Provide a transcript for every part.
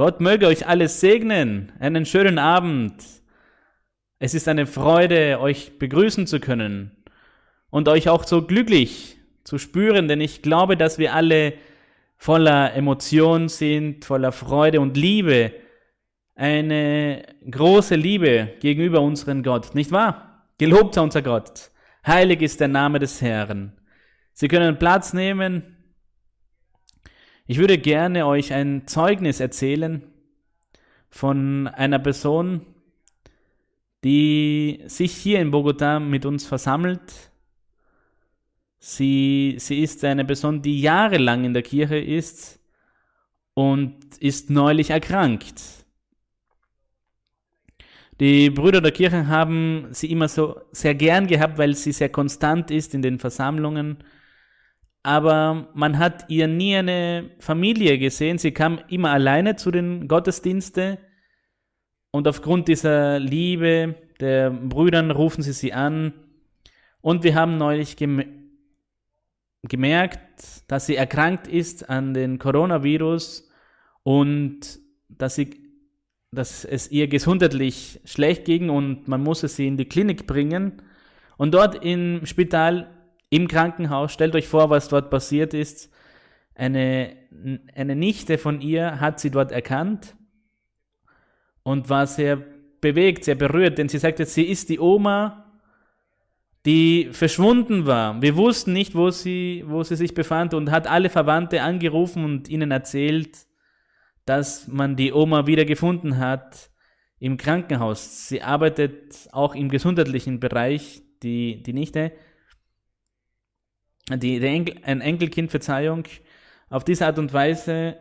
Gott möge euch alles segnen. Einen schönen Abend. Es ist eine Freude, euch begrüßen zu können und euch auch so glücklich zu spüren, denn ich glaube, dass wir alle voller Emotion sind, voller Freude und Liebe. Eine große Liebe gegenüber unseren Gott, nicht wahr? Gelobt sei unser Gott. Heilig ist der Name des Herrn. Sie können Platz nehmen. Ich würde gerne euch ein Zeugnis erzählen von einer Person, die sich hier in Bogota mit uns versammelt. Sie, sie ist eine Person, die jahrelang in der Kirche ist und ist neulich erkrankt. Die Brüder der Kirche haben sie immer so sehr gern gehabt, weil sie sehr konstant ist in den Versammlungen aber man hat ihr nie eine Familie gesehen. Sie kam immer alleine zu den Gottesdiensten und aufgrund dieser Liebe der Brüdern rufen sie sie an. Und wir haben neulich gem gemerkt, dass sie erkrankt ist an den Coronavirus und dass, sie, dass es ihr gesundheitlich schlecht ging und man musste sie in die Klinik bringen. Und dort im Spital im Krankenhaus. Stellt euch vor, was dort passiert ist. Eine, eine Nichte von ihr hat sie dort erkannt und war sehr bewegt, sehr berührt, denn sie sagte, sie ist die Oma, die verschwunden war. Wir wussten nicht, wo sie, wo sie sich befand und hat alle Verwandte angerufen und ihnen erzählt, dass man die Oma wieder gefunden hat im Krankenhaus. Sie arbeitet auch im gesundheitlichen Bereich, die, die Nichte die, die Enkel, ein Enkelkind, Verzeihung, auf diese Art und Weise,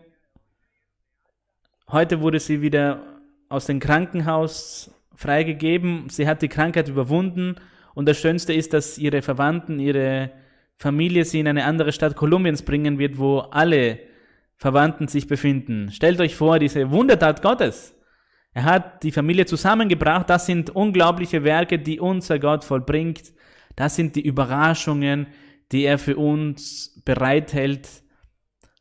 heute wurde sie wieder aus dem Krankenhaus freigegeben, sie hat die Krankheit überwunden und das Schönste ist, dass ihre Verwandten, ihre Familie sie in eine andere Stadt Kolumbiens bringen wird, wo alle Verwandten sich befinden. Stellt euch vor, diese Wundertat Gottes. Er hat die Familie zusammengebracht. Das sind unglaubliche Werke, die unser Gott vollbringt. Das sind die Überraschungen, die er für uns bereithält.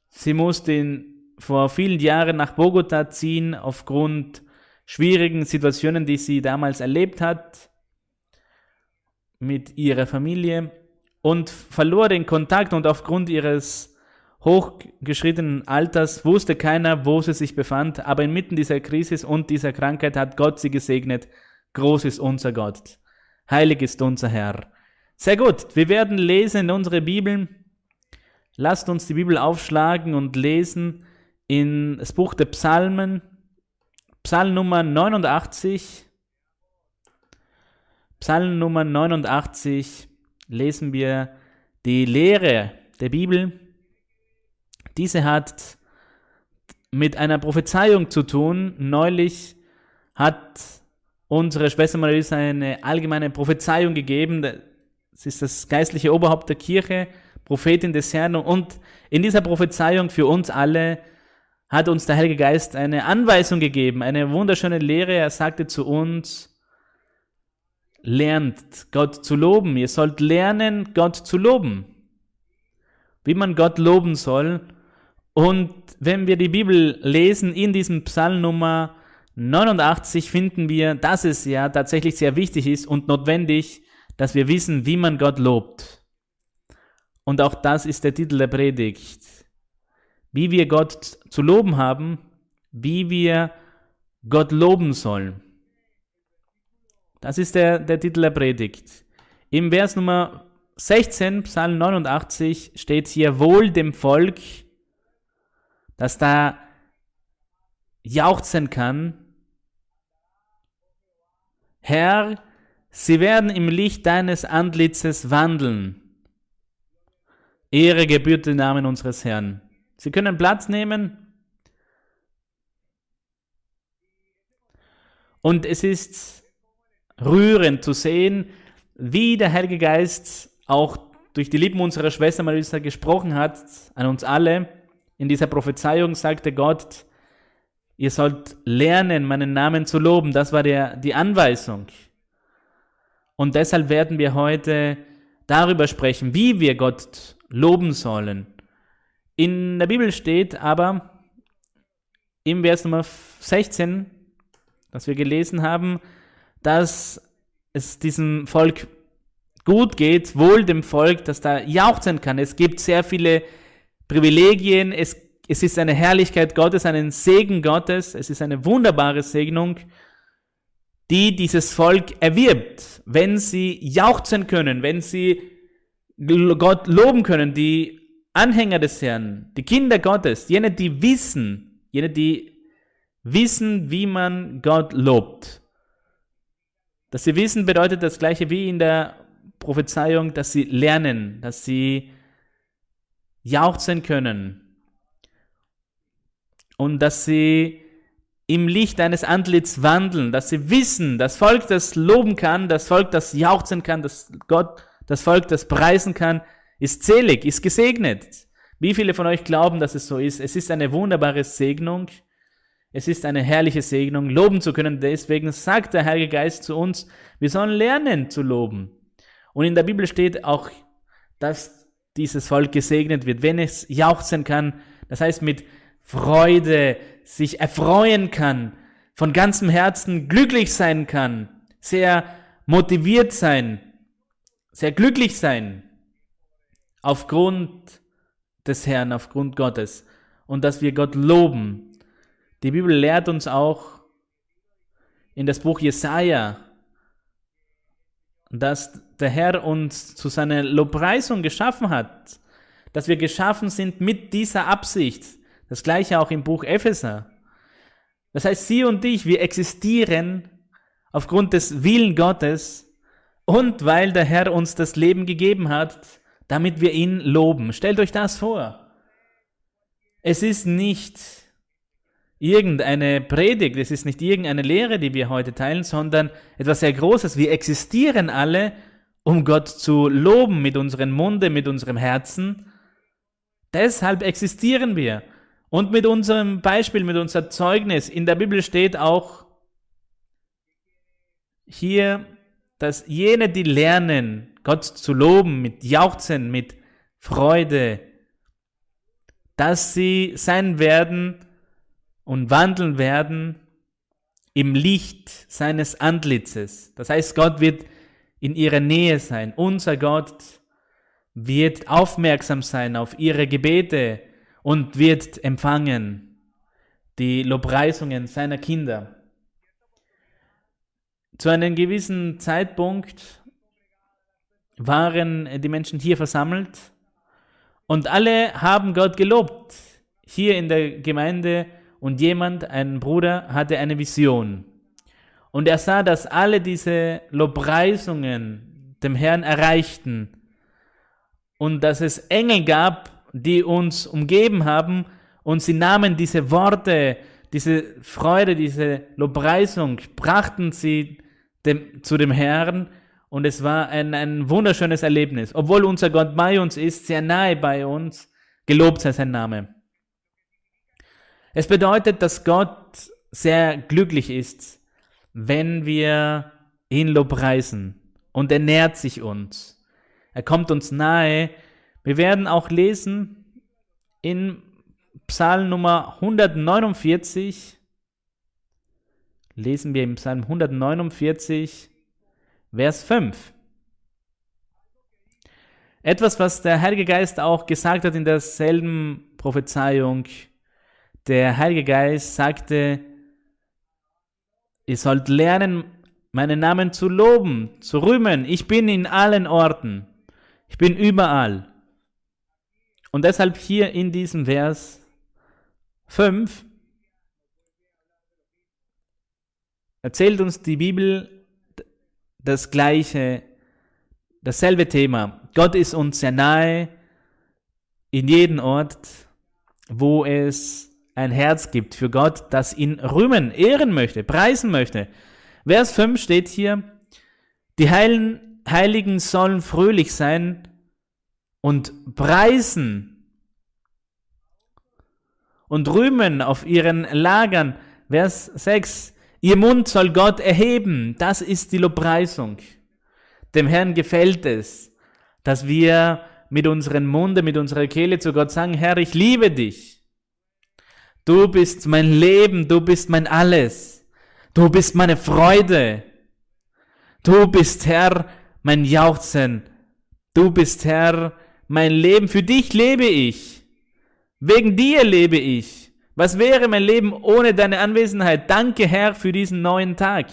Sie musste vor vielen Jahren nach Bogota ziehen aufgrund schwierigen Situationen, die sie damals erlebt hat mit ihrer Familie und verlor den Kontakt und aufgrund ihres hochgeschrittenen Alters wusste keiner, wo sie sich befand, aber inmitten dieser Krise und dieser Krankheit hat Gott sie gesegnet. Groß ist unser Gott. Heilig ist unser Herr. Sehr gut, wir werden lesen in unsere Bibeln. Lasst uns die Bibel aufschlagen und lesen in das Buch der Psalmen, Psalm Nummer 89. Psalm Nummer 89 lesen wir die Lehre der Bibel. Diese hat mit einer Prophezeiung zu tun. Neulich hat unsere Schwester Marisa eine allgemeine Prophezeiung gegeben. Sie ist das geistliche Oberhaupt der Kirche, Prophetin des Herrn. Und in dieser Prophezeiung für uns alle hat uns der Heilige Geist eine Anweisung gegeben, eine wunderschöne Lehre. Er sagte zu uns, lernt Gott zu loben. Ihr sollt lernen, Gott zu loben. Wie man Gott loben soll. Und wenn wir die Bibel lesen, in diesem Psalm Nummer 89 finden wir, dass es ja tatsächlich sehr wichtig ist und notwendig, dass wir wissen, wie man Gott lobt. Und auch das ist der Titel der Predigt. Wie wir Gott zu loben haben, wie wir Gott loben sollen. Das ist der, der Titel der Predigt. Im Vers Nummer 16, Psalm 89, steht hier wohl dem Volk, das da jauchzen kann. Herr, Sie werden im Licht deines Antlitzes wandeln. Ehre gebührt den Namen unseres Herrn. Sie können Platz nehmen. Und es ist rührend zu sehen, wie der Heilige Geist auch durch die Lippen unserer Schwester Marisa gesprochen hat, an uns alle. In dieser Prophezeiung sagte Gott, ihr sollt lernen, meinen Namen zu loben. Das war der, die Anweisung. Und deshalb werden wir heute darüber sprechen, wie wir Gott loben sollen. In der Bibel steht aber im Vers Nummer 16, das wir gelesen haben, dass es diesem Volk gut geht, wohl dem Volk, das da jauchzen kann. Es gibt sehr viele Privilegien, es, es ist eine Herrlichkeit Gottes, einen Segen Gottes, es ist eine wunderbare Segnung, die dieses Volk erwirbt, wenn sie jauchzen können, wenn sie Gott loben können, die Anhänger des Herrn, die Kinder Gottes, jene, die wissen, jene, die wissen, wie man Gott lobt. Dass sie wissen bedeutet das gleiche wie in der Prophezeiung, dass sie lernen, dass sie jauchzen können und dass sie im Licht eines Antlitz wandeln, dass sie wissen, das Volk, das loben kann, das Volk, das jauchzen kann, das Gott, das Volk, das preisen kann, ist selig, ist gesegnet. Wie viele von euch glauben, dass es so ist? Es ist eine wunderbare Segnung. Es ist eine herrliche Segnung, loben zu können. Deswegen sagt der Heilige Geist zu uns, wir sollen lernen zu loben. Und in der Bibel steht auch, dass dieses Volk gesegnet wird, wenn es jauchzen kann. Das heißt, mit Freude sich erfreuen kann, von ganzem Herzen glücklich sein kann, sehr motiviert sein, sehr glücklich sein, aufgrund des Herrn, aufgrund Gottes und dass wir Gott loben. Die Bibel lehrt uns auch in das Buch Jesaja, dass der Herr uns zu seiner Lobpreisung geschaffen hat, dass wir geschaffen sind mit dieser Absicht. Das gleiche auch im Buch Epheser. Das heißt, Sie und ich, wir existieren aufgrund des Willen Gottes und weil der Herr uns das Leben gegeben hat, damit wir ihn loben. Stellt euch das vor. Es ist nicht irgendeine Predigt, es ist nicht irgendeine Lehre, die wir heute teilen, sondern etwas sehr Großes. Wir existieren alle, um Gott zu loben mit unserem Munde, mit unserem Herzen. Deshalb existieren wir. Und mit unserem Beispiel, mit unserem Zeugnis, in der Bibel steht auch hier, dass jene, die lernen, Gott zu loben mit Jauchzen, mit Freude, dass sie sein werden und wandeln werden im Licht seines Antlitzes. Das heißt, Gott wird in ihrer Nähe sein. Unser Gott wird aufmerksam sein auf ihre Gebete und wird empfangen die Lobpreisungen seiner Kinder. Zu einem gewissen Zeitpunkt waren die Menschen hier versammelt und alle haben Gott gelobt. Hier in der Gemeinde und jemand, ein Bruder, hatte eine Vision. Und er sah, dass alle diese Lobpreisungen dem Herrn erreichten und dass es Engel gab, die uns umgeben haben und sie nahmen diese Worte, diese Freude, diese Lobpreisung, brachten sie dem, zu dem Herrn und es war ein, ein wunderschönes Erlebnis. Obwohl unser Gott bei uns ist, sehr nahe bei uns, gelobt sei sein Name. Es bedeutet, dass Gott sehr glücklich ist, wenn wir ihn lobpreisen und er nährt sich uns. Er kommt uns nahe. Wir werden auch lesen in Psalm Nummer 149, lesen wir im Psalm 149, Vers 5. Etwas, was der Heilige Geist auch gesagt hat in derselben Prophezeiung. Der Heilige Geist sagte, ihr sollt lernen, meinen Namen zu loben, zu rühmen. Ich bin in allen Orten. Ich bin überall. Und deshalb hier in diesem Vers 5 erzählt uns die Bibel das gleiche, dasselbe Thema. Gott ist uns sehr nahe in jedem Ort, wo es ein Herz gibt für Gott, das ihn rühmen, ehren möchte, preisen möchte. Vers 5 steht hier, die Heiligen sollen fröhlich sein und preisen und rühmen auf ihren Lagern. Vers 6, Ihr Mund soll Gott erheben. Das ist die Lobpreisung. Dem Herrn gefällt es, dass wir mit unserem Munde, mit unserer Kehle zu Gott sagen, Herr, ich liebe dich. Du bist mein Leben, du bist mein Alles. Du bist meine Freude. Du bist Herr, mein Jauchzen. Du bist Herr, mein Leben. Für dich lebe ich. Wegen dir lebe ich. Was wäre mein Leben ohne deine Anwesenheit? Danke, Herr, für diesen neuen Tag.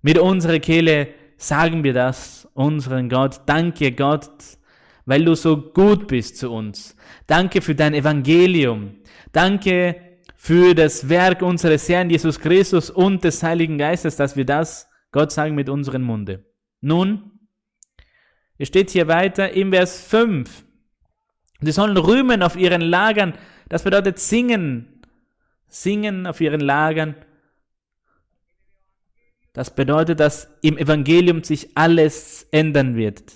Mit unserer Kehle sagen wir das, unseren Gott. Danke, Gott, weil du so gut bist zu uns. Danke für dein Evangelium. Danke für das Werk unseres Herrn Jesus Christus und des Heiligen Geistes, dass wir das Gott sagen mit unserem Munde. Nun, es steht hier weiter im Vers 5. Sie sollen rühmen auf ihren Lagern. Das bedeutet singen. Singen auf ihren Lagern. Das bedeutet, dass im Evangelium sich alles ändern wird.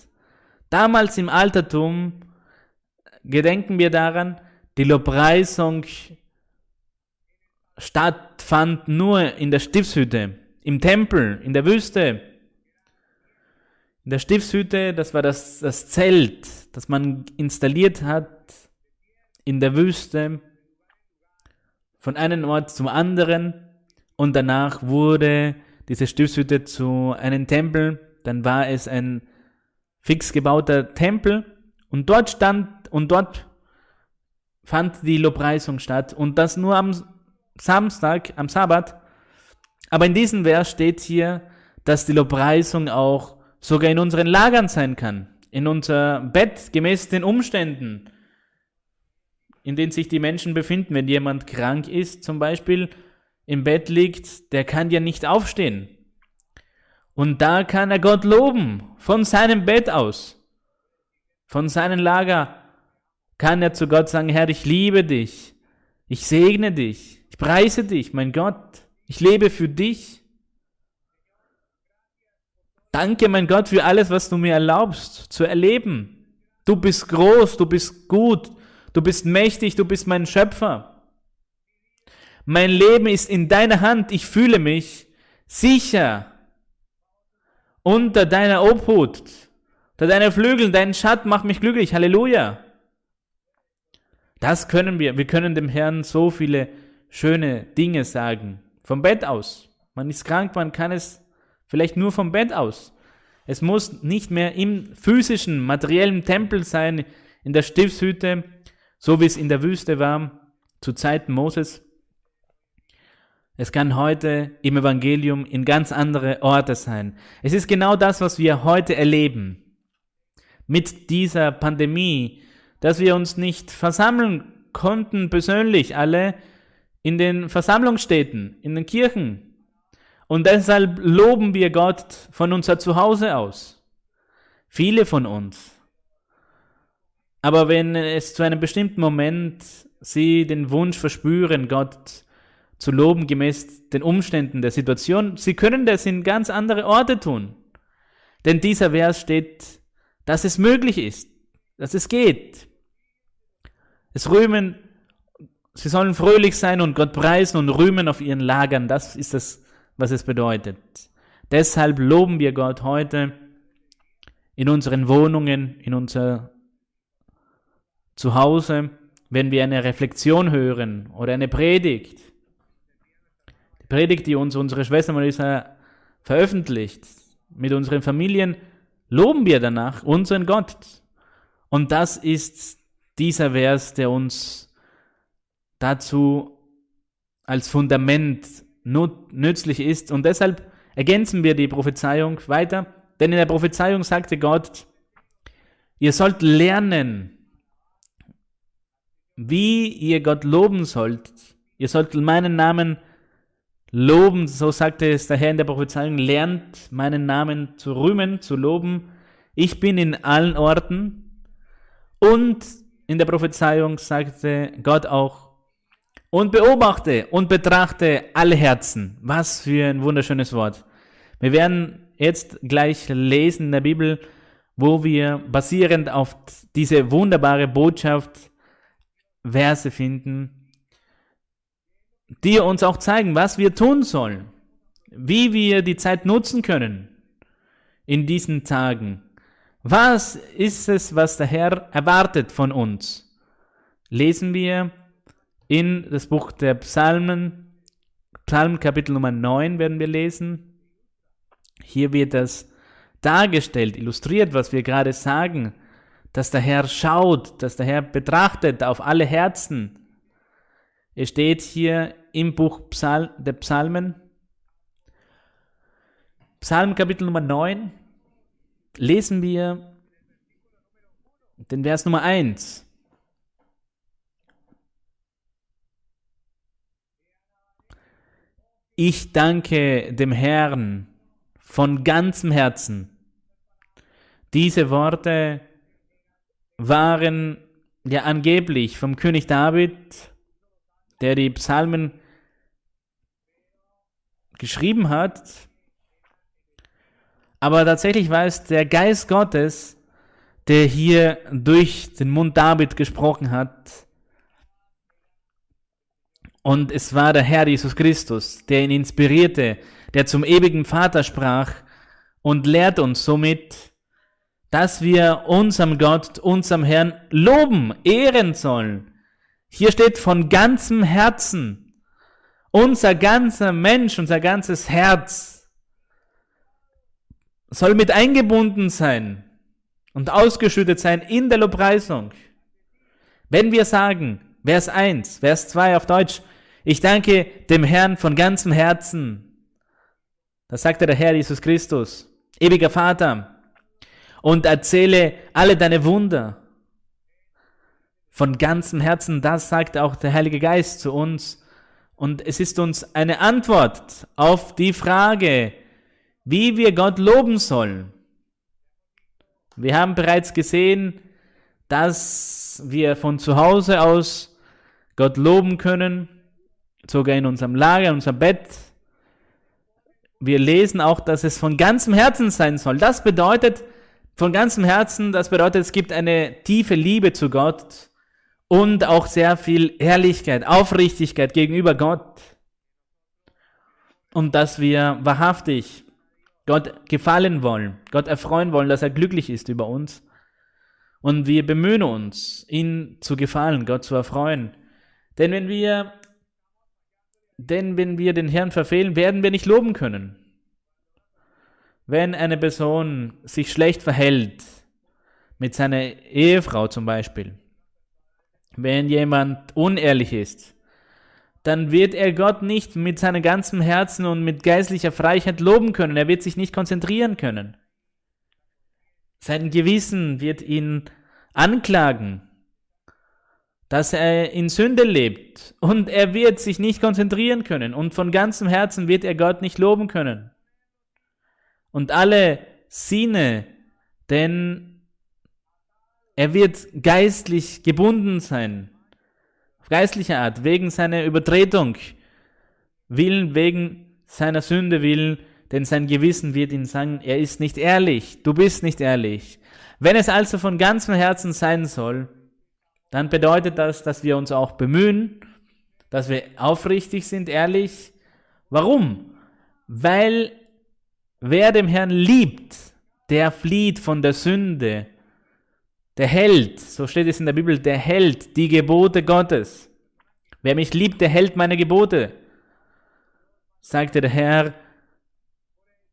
Damals im Altertum gedenken wir daran, die Lobpreisung stattfand nur in der Stiftshütte, im Tempel, in der Wüste. In der Stiftshütte, das war das, das Zelt, das man installiert hat in der Wüste, von einem Ort zum anderen. Und danach wurde diese Stiftshütte zu einem Tempel. Dann war es ein fix gebauter Tempel. Und dort stand, und dort fand die Lobpreisung statt. Und das nur am Samstag, am Sabbat. Aber in diesem Vers steht hier, dass die Lobpreisung auch sogar in unseren Lagern sein kann, in unser Bett gemäß den Umständen, in denen sich die Menschen befinden. Wenn jemand krank ist, zum Beispiel im Bett liegt, der kann ja nicht aufstehen. Und da kann er Gott loben, von seinem Bett aus, von seinem Lager kann er zu Gott sagen, Herr, ich liebe dich, ich segne dich, ich preise dich, mein Gott, ich lebe für dich. Danke, mein Gott, für alles, was du mir erlaubst zu erleben. Du bist groß, du bist gut, du bist mächtig, du bist mein Schöpfer. Mein Leben ist in deiner Hand, ich fühle mich sicher unter deiner Obhut, unter deiner Flügel, dein Schatten macht mich glücklich. Halleluja. Das können wir. Wir können dem Herrn so viele schöne Dinge sagen. Vom Bett aus. Man ist krank, man kann es Vielleicht nur vom Bett aus. Es muss nicht mehr im physischen, materiellen Tempel sein, in der Stiftshütte, so wie es in der Wüste war, zu Zeiten Moses. Es kann heute im Evangelium in ganz andere Orte sein. Es ist genau das, was wir heute erleben. Mit dieser Pandemie, dass wir uns nicht versammeln konnten persönlich alle in den Versammlungsstätten, in den Kirchen, und deshalb loben wir Gott von unser Zuhause aus. Viele von uns. Aber wenn es zu einem bestimmten Moment sie den Wunsch verspüren, Gott zu loben gemäß den Umständen der Situation, sie können das in ganz andere Orte tun. Denn dieser Vers steht, dass es möglich ist, dass es geht. Es rühmen, sie sollen fröhlich sein und Gott preisen und rühmen auf ihren Lagern. Das ist das was es bedeutet. Deshalb loben wir Gott heute in unseren Wohnungen, in unser Zuhause, wenn wir eine Reflexion hören oder eine Predigt. Die Predigt, die uns unsere Schwester Marisa veröffentlicht, mit unseren Familien, loben wir danach unseren Gott. Und das ist dieser Vers, der uns dazu als Fundament nützlich ist. Und deshalb ergänzen wir die Prophezeiung weiter. Denn in der Prophezeiung sagte Gott, ihr sollt lernen, wie ihr Gott loben sollt. Ihr sollt meinen Namen loben, so sagte es der Herr in der Prophezeiung, lernt meinen Namen zu rühmen, zu loben. Ich bin in allen Orten. Und in der Prophezeiung sagte Gott auch, und beobachte und betrachte alle Herzen. Was für ein wunderschönes Wort. Wir werden jetzt gleich lesen in der Bibel, wo wir basierend auf diese wunderbare Botschaft Verse finden, die uns auch zeigen, was wir tun sollen, wie wir die Zeit nutzen können in diesen Tagen. Was ist es, was der Herr erwartet von uns? Lesen wir in das Buch der Psalmen, Psalm Kapitel Nummer 9 werden wir lesen. Hier wird das dargestellt, illustriert, was wir gerade sagen, dass der Herr schaut, dass der Herr betrachtet auf alle Herzen. Es steht hier im Buch Psal der Psalmen, Psalm Kapitel Nummer 9, lesen wir den Vers Nummer 1. Ich danke dem Herrn von ganzem Herzen. Diese Worte waren ja angeblich vom König David, der die Psalmen geschrieben hat, aber tatsächlich war es der Geist Gottes, der hier durch den Mund David gesprochen hat. Und es war der Herr Jesus Christus, der ihn inspirierte, der zum ewigen Vater sprach und lehrt uns somit, dass wir unserem Gott, unserem Herrn loben, ehren sollen. Hier steht von ganzem Herzen. Unser ganzer Mensch, unser ganzes Herz soll mit eingebunden sein und ausgeschüttet sein in der Lobpreisung. Wenn wir sagen, Vers 1, Vers 2 auf Deutsch, ich danke dem Herrn von ganzem Herzen, da sagte der Herr Jesus Christus, ewiger Vater, und erzähle alle deine Wunder. Von ganzem Herzen, das sagt auch der Heilige Geist zu uns. Und es ist uns eine Antwort auf die Frage, wie wir Gott loben sollen. Wir haben bereits gesehen, dass wir von zu Hause aus Gott loben können, sogar in unserem Lager, in unserem Bett. Wir lesen auch, dass es von ganzem Herzen sein soll. Das bedeutet, von ganzem Herzen, das bedeutet, es gibt eine tiefe Liebe zu Gott und auch sehr viel Ehrlichkeit, Aufrichtigkeit gegenüber Gott. Und dass wir wahrhaftig Gott gefallen wollen, Gott erfreuen wollen, dass er glücklich ist über uns. Und wir bemühen uns, ihn zu gefallen, Gott zu erfreuen. Denn wenn wir, denn wenn wir den Herrn verfehlen, werden wir nicht loben können. Wenn eine Person sich schlecht verhält, mit seiner Ehefrau zum Beispiel, wenn jemand unehrlich ist, dann wird er Gott nicht mit seinem ganzen Herzen und mit geistlicher Freiheit loben können. Er wird sich nicht konzentrieren können. Sein Gewissen wird ihn anklagen, dass er in Sünde lebt und er wird sich nicht konzentrieren können und von ganzem Herzen wird er Gott nicht loben können. Und alle Sinne, denn er wird geistlich gebunden sein auf geistlicher Art, wegen seiner Übertretung, willen, wegen seiner Sünde willen, denn sein Gewissen wird ihn sagen, er ist nicht ehrlich, du bist nicht ehrlich. Wenn es also von ganzem Herzen sein soll, dann bedeutet das, dass wir uns auch bemühen, dass wir aufrichtig sind, ehrlich. Warum? Weil wer dem Herrn liebt, der flieht von der Sünde der hält, so steht es in der Bibel, der hält die Gebote Gottes. Wer mich liebt, der hält meine Gebote, sagte der Herr.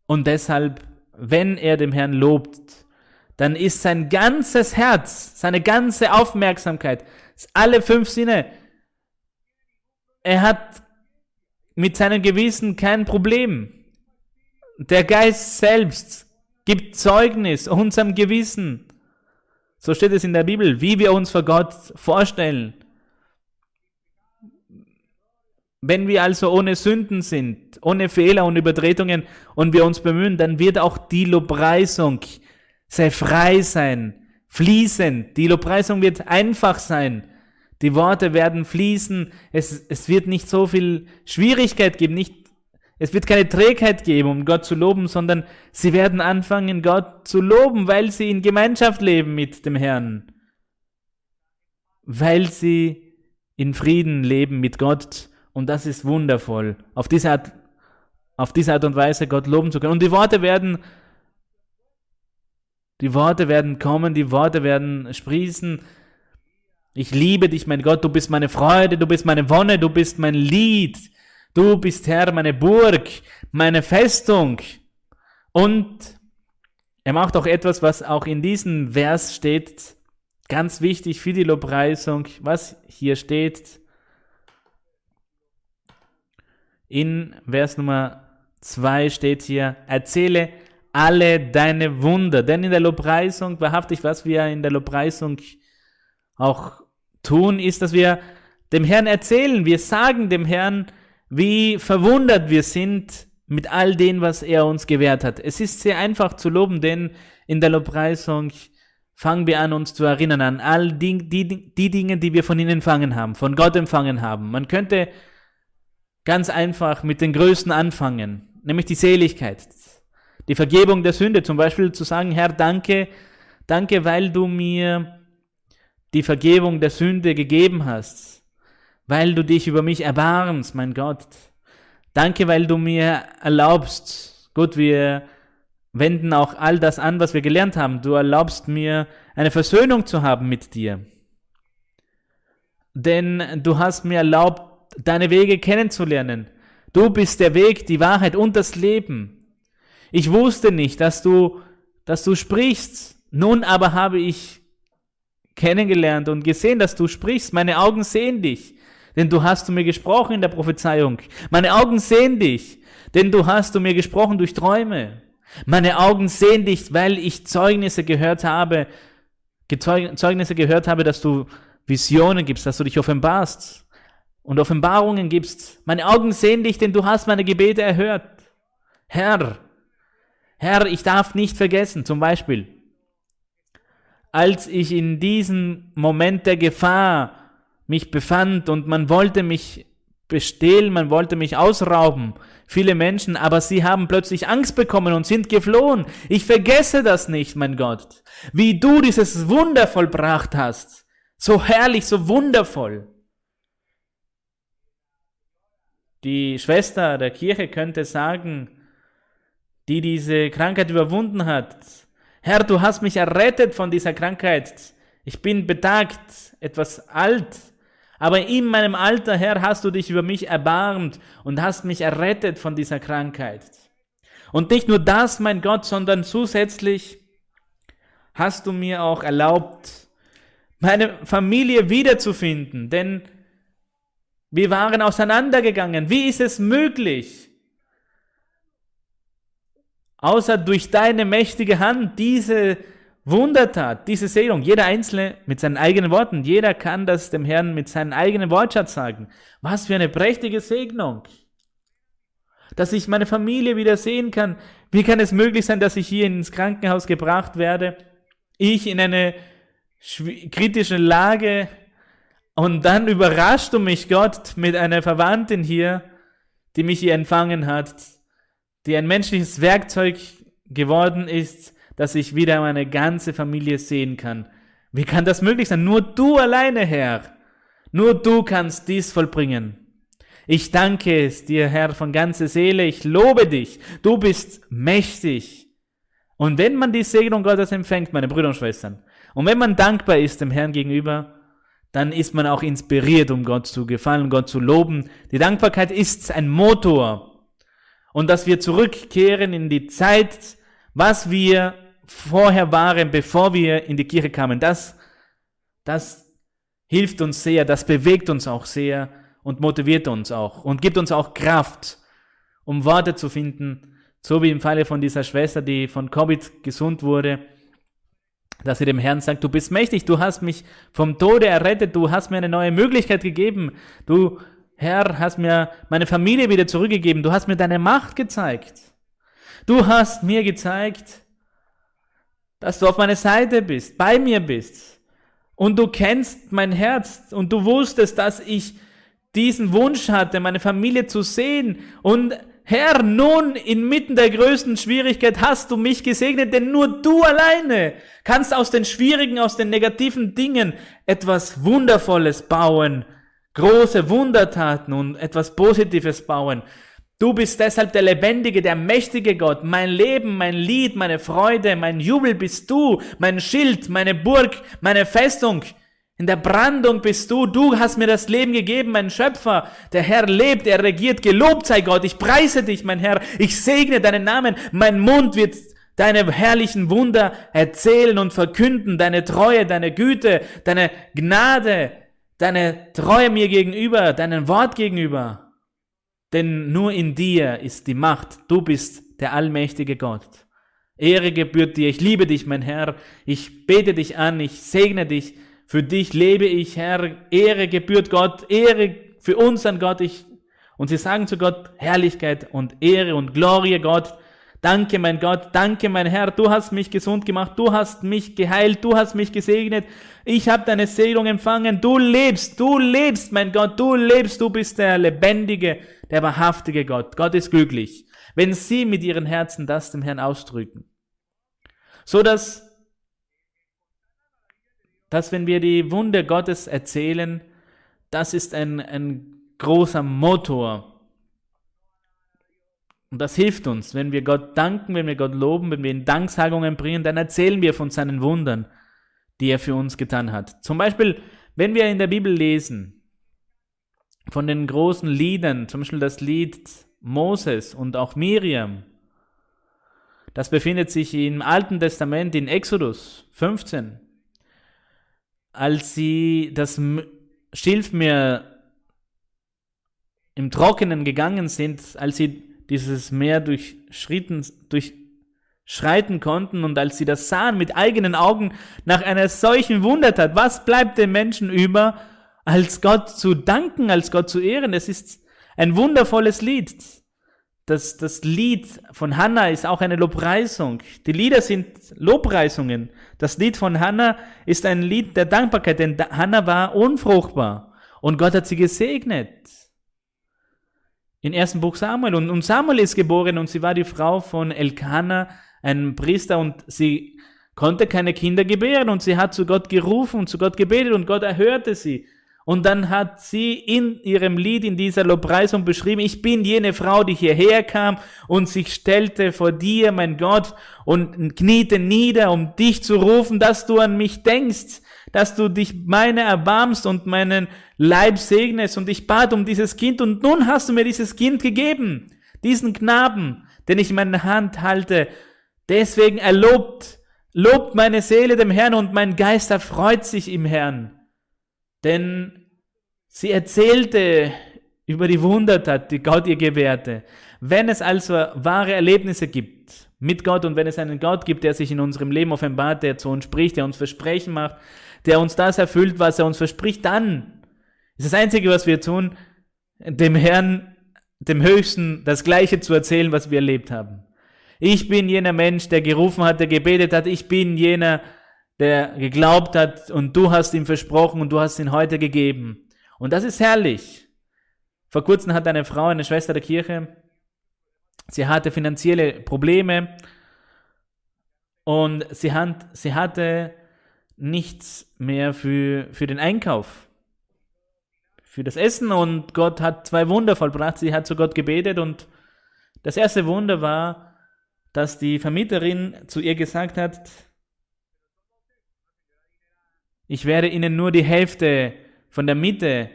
Und deshalb, wenn er dem Herrn lobt, dann ist sein ganzes Herz, seine ganze Aufmerksamkeit, alle fünf Sinne, er hat mit seinem Gewissen kein Problem. Der Geist selbst gibt Zeugnis unserem Gewissen. So steht es in der Bibel, wie wir uns vor Gott vorstellen. Wenn wir also ohne Sünden sind, ohne Fehler und Übertretungen und wir uns bemühen, dann wird auch die Lobpreisung sehr frei sein, fließen. Die Lobpreisung wird einfach sein. Die Worte werden fließen. Es, es wird nicht so viel Schwierigkeit geben, nicht es wird keine Trägheit geben, um Gott zu loben, sondern sie werden anfangen, Gott zu loben, weil sie in Gemeinschaft leben mit dem Herrn. Weil sie in Frieden leben mit Gott. Und das ist wundervoll. Auf diese Art, auf diese Art und Weise Gott loben zu können. Und die Worte werden, die Worte werden kommen, die Worte werden sprießen. Ich liebe dich, mein Gott, du bist meine Freude, du bist meine Wonne, du bist mein Lied. Du bist Herr, meine Burg, meine Festung. Und er macht auch etwas, was auch in diesem Vers steht, ganz wichtig für die Lobpreisung, was hier steht. In Vers Nummer 2 steht hier, erzähle alle deine Wunder. Denn in der Lobpreisung, wahrhaftig, was wir in der Lobpreisung auch tun, ist, dass wir dem Herrn erzählen, wir sagen dem Herrn, wie verwundert wir sind mit all dem, was er uns gewährt hat. Es ist sehr einfach zu loben, denn in der Lobpreisung fangen wir an, uns zu erinnern an all die, die, die Dinge, die wir von ihm empfangen haben, von Gott empfangen haben. Man könnte ganz einfach mit den Größten anfangen, nämlich die Seligkeit, die Vergebung der Sünde, zum Beispiel zu sagen, Herr, danke, danke, weil du mir die Vergebung der Sünde gegeben hast, weil du dich über mich erbarmst, mein Gott. Danke, weil du mir erlaubst, Gott, wir wenden auch all das an, was wir gelernt haben. Du erlaubst mir eine Versöhnung zu haben mit dir. Denn du hast mir erlaubt, deine Wege kennenzulernen. Du bist der Weg, die Wahrheit und das Leben. Ich wusste nicht, dass du, dass du sprichst. Nun aber habe ich kennengelernt und gesehen, dass du sprichst. Meine Augen sehen dich, denn du hast zu mir gesprochen in der Prophezeiung. Meine Augen sehen dich, denn du hast zu mir gesprochen durch Träume. Meine Augen sehen dich, weil ich Zeugnisse gehört habe, Zeugnisse gehört habe, dass du Visionen gibst, dass du dich offenbarst und Offenbarungen gibst. Meine Augen sehen dich, denn du hast meine Gebete erhört. Herr, Herr, ich darf nicht vergessen, zum Beispiel, als ich in diesem Moment der Gefahr mich befand und man wollte mich bestehlen, man wollte mich ausrauben, viele Menschen, aber sie haben plötzlich Angst bekommen und sind geflohen. Ich vergesse das nicht, mein Gott, wie du dieses Wunder vollbracht hast. So herrlich, so wundervoll. Die Schwester der Kirche könnte sagen, die diese Krankheit überwunden hat, Herr, du hast mich errettet von dieser Krankheit. Ich bin betagt, etwas alt, aber in meinem Alter, Herr, hast du dich über mich erbarmt und hast mich errettet von dieser Krankheit. Und nicht nur das, mein Gott, sondern zusätzlich hast du mir auch erlaubt, meine Familie wiederzufinden, denn wir waren auseinandergegangen. Wie ist es möglich? Außer durch deine mächtige Hand diese Wundertat, diese Segnung. Jeder Einzelne mit seinen eigenen Worten. Jeder kann das dem Herrn mit seinem eigenen Wortschatz sagen. Was für eine prächtige Segnung. Dass ich meine Familie wieder sehen kann. Wie kann es möglich sein, dass ich hier ins Krankenhaus gebracht werde? Ich in eine kritische Lage und dann überrascht du mich Gott mit einer Verwandtin hier, die mich hier empfangen hat die ein menschliches Werkzeug geworden ist, dass ich wieder meine ganze Familie sehen kann. Wie kann das möglich sein? Nur du alleine, Herr. Nur du kannst dies vollbringen. Ich danke es dir, Herr, von ganzer Seele. Ich lobe dich. Du bist mächtig. Und wenn man die Segnung Gottes empfängt, meine Brüder und Schwestern, und wenn man dankbar ist dem Herrn gegenüber, dann ist man auch inspiriert, um Gott zu gefallen, Gott zu loben. Die Dankbarkeit ist ein Motor, und dass wir zurückkehren in die Zeit, was wir vorher waren, bevor wir in die Kirche kamen. Das, das hilft uns sehr, das bewegt uns auch sehr und motiviert uns auch und gibt uns auch Kraft, um Worte zu finden, so wie im Falle von dieser Schwester, die von Covid gesund wurde, dass sie dem Herrn sagt, du bist mächtig, du hast mich vom Tode errettet, du hast mir eine neue Möglichkeit gegeben, du Herr, hast mir meine Familie wieder zurückgegeben. Du hast mir deine Macht gezeigt. Du hast mir gezeigt, dass du auf meiner Seite bist, bei mir bist. Und du kennst mein Herz und du wusstest, dass ich diesen Wunsch hatte, meine Familie zu sehen. Und Herr, nun inmitten der größten Schwierigkeit hast du mich gesegnet, denn nur du alleine kannst aus den schwierigen, aus den negativen Dingen etwas Wundervolles bauen große Wundertaten und etwas Positives bauen. Du bist deshalb der lebendige, der mächtige Gott. Mein Leben, mein Lied, meine Freude, mein Jubel bist du, mein Schild, meine Burg, meine Festung. In der Brandung bist du, du hast mir das Leben gegeben, mein Schöpfer. Der Herr lebt, er regiert, gelobt sei Gott. Ich preise dich, mein Herr. Ich segne deinen Namen. Mein Mund wird deine herrlichen Wunder erzählen und verkünden, deine Treue, deine Güte, deine Gnade, deine Treue mir gegenüber, deinen Wort gegenüber. Denn nur in dir ist die Macht. Du bist der allmächtige Gott. Ehre gebührt dir. Ich liebe dich, mein Herr. Ich bete dich an. Ich segne dich. Für dich lebe ich, Herr. Ehre gebührt Gott. Ehre für uns an Gott. Ich, und sie sagen zu Gott Herrlichkeit und Ehre und Glorie Gott. Danke, mein Gott, danke, mein Herr, du hast mich gesund gemacht, du hast mich geheilt, du hast mich gesegnet, ich habe deine Segnung empfangen, du lebst, du lebst, mein Gott, du lebst, du bist der lebendige, der wahrhaftige Gott. Gott ist glücklich, wenn sie mit ihren Herzen das dem Herrn ausdrücken. So dass, dass wenn wir die Wunde Gottes erzählen, das ist ein, ein großer Motor und das hilft uns, wenn wir Gott danken, wenn wir Gott loben, wenn wir ihn Danksagungen bringen, dann erzählen wir von seinen Wundern, die er für uns getan hat. Zum Beispiel, wenn wir in der Bibel lesen von den großen Liedern, zum Beispiel das Lied Moses und auch Miriam, das befindet sich im Alten Testament in Exodus 15. Als sie das Schilfmeer im Trockenen gegangen sind, als sie dieses Meer durchschritten, durchschreiten konnten und als sie das sahen mit eigenen Augen nach einer solchen Wundertat, was bleibt den Menschen über, als Gott zu danken, als Gott zu ehren? Es ist ein wundervolles Lied. Das, das Lied von Hannah ist auch eine Lobpreisung. Die Lieder sind Lobpreisungen. Das Lied von Hannah ist ein Lied der Dankbarkeit, denn Hannah war unfruchtbar und Gott hat sie gesegnet in ersten Buch Samuel. Und, und Samuel ist geboren und sie war die Frau von Elkanah, einem Priester, und sie konnte keine Kinder gebären und sie hat zu Gott gerufen und zu Gott gebetet und Gott erhörte sie. Und dann hat sie in ihrem Lied, in dieser Lobpreisung beschrieben, ich bin jene Frau, die hierher kam und sich stellte vor dir, mein Gott, und kniete nieder, um dich zu rufen, dass du an mich denkst, dass du dich meine erbarmst und meinen Leib segnest. Und ich bat um dieses Kind und nun hast du mir dieses Kind gegeben, diesen Knaben, den ich in meiner Hand halte. Deswegen erlobt, lobt meine Seele dem Herrn und mein Geist erfreut sich im Herrn. Denn sie erzählte über die Wundertat, die Gott ihr gewährte. Wenn es also wahre Erlebnisse gibt mit Gott und wenn es einen Gott gibt, der sich in unserem Leben offenbart, der zu uns spricht, der uns Versprechen macht, der uns das erfüllt, was er uns verspricht, dann ist das Einzige, was wir tun, dem Herrn, dem Höchsten, das Gleiche zu erzählen, was wir erlebt haben. Ich bin jener Mensch, der gerufen hat, der gebetet hat. Ich bin jener, der geglaubt hat und du hast ihm versprochen und du hast ihn heute gegeben. Und das ist herrlich. Vor kurzem hat eine Frau, eine Schwester der Kirche, sie hatte finanzielle Probleme und sie, hat, sie hatte nichts mehr für, für den Einkauf, für das Essen und Gott hat zwei Wunder vollbracht. Sie hat zu Gott gebetet und das erste Wunder war, dass die Vermieterin zu ihr gesagt hat, ich werde Ihnen nur die Hälfte von der Miete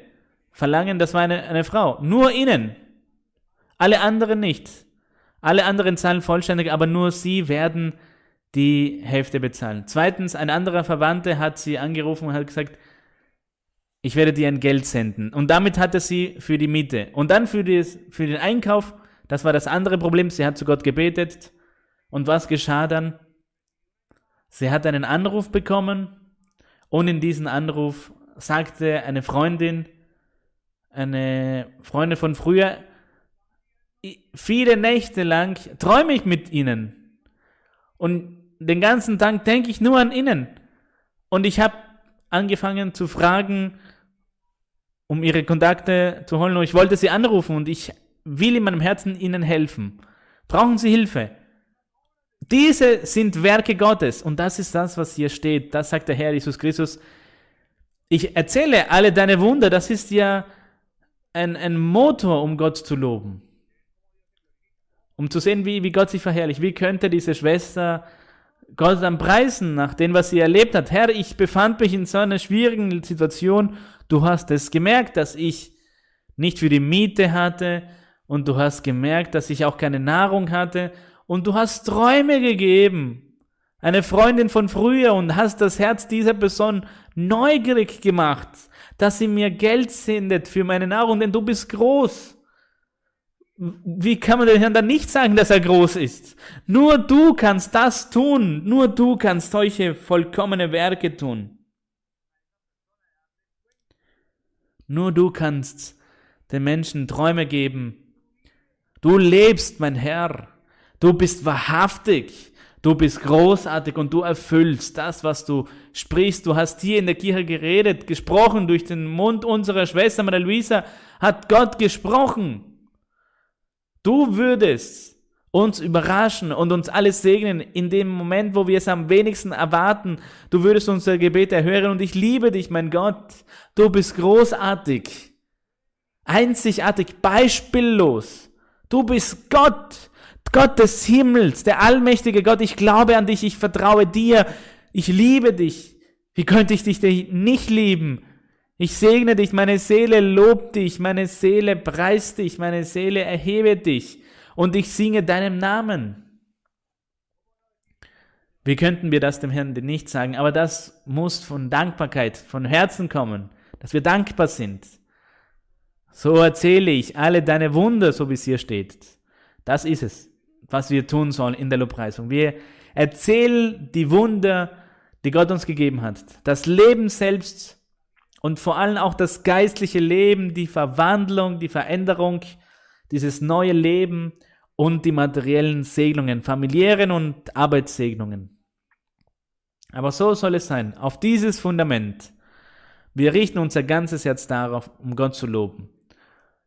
verlangen. Das war eine, eine Frau. Nur Ihnen. Alle anderen nicht. Alle anderen zahlen vollständig, aber nur Sie werden die Hälfte bezahlen. Zweitens, ein anderer Verwandter hat sie angerufen und hat gesagt, ich werde dir ein Geld senden. Und damit hatte sie für die Miete. Und dann für, das, für den Einkauf, das war das andere Problem, sie hat zu Gott gebetet. Und was geschah dann? Sie hat einen Anruf bekommen und in diesem Anruf sagte eine Freundin, eine Freundin von früher, viele Nächte lang träume ich mit ihnen. Und den ganzen Tag denke ich nur an ihnen. Und ich habe angefangen zu fragen, um ihre Kontakte zu holen. Und ich wollte sie anrufen und ich will in meinem Herzen ihnen helfen. Brauchen sie Hilfe? Diese sind Werke Gottes. Und das ist das, was hier steht. Das sagt der Herr Jesus Christus. Ich erzähle alle deine Wunder. Das ist ja ein, ein Motor, um Gott zu loben. Um zu sehen, wie, wie Gott sich verherrlicht. Wie könnte diese Schwester Gott am Preisen nach dem, was sie erlebt hat. Herr, ich befand mich in so einer schwierigen Situation. Du hast es gemerkt, dass ich nicht für die Miete hatte und du hast gemerkt, dass ich auch keine Nahrung hatte und du hast Träume gegeben. Eine Freundin von früher und hast das Herz dieser Person neugierig gemacht, dass sie mir Geld sendet für meine Nahrung, denn du bist groß. Wie kann man den Herrn dann nicht sagen, dass er groß ist? Nur du kannst das tun. Nur du kannst solche vollkommene Werke tun. Nur du kannst den Menschen Träume geben. Du lebst, mein Herr. Du bist wahrhaftig. Du bist großartig und du erfüllst das, was du sprichst. Du hast hier in der Kirche geredet, gesprochen durch den Mund unserer Schwester Maria Luisa, hat Gott gesprochen. Du würdest uns überraschen und uns alles segnen in dem Moment, wo wir es am wenigsten erwarten. Du würdest unser Gebet erhören und ich liebe dich, mein Gott. Du bist großartig, einzigartig, beispiellos. Du bist Gott, Gott des Himmels, der allmächtige Gott. Ich glaube an dich, ich vertraue dir, ich liebe dich. Wie könnte ich dich nicht lieben? Ich segne dich, meine Seele lobt dich, meine Seele preist dich, meine Seele erhebe dich und ich singe deinem Namen. Wie könnten wir das dem Herrn nicht sagen? Aber das muss von Dankbarkeit, von Herzen kommen, dass wir dankbar sind. So erzähle ich alle deine Wunder, so wie es hier steht. Das ist es, was wir tun sollen in der Lobpreisung. Wir erzählen die Wunder, die Gott uns gegeben hat. Das Leben selbst und vor allem auch das geistliche Leben, die Verwandlung, die Veränderung, dieses neue Leben und die materiellen Segnungen, familiären und Arbeitssegnungen. Aber so soll es sein, auf dieses Fundament. Wir richten unser ganzes Herz darauf, um Gott zu loben.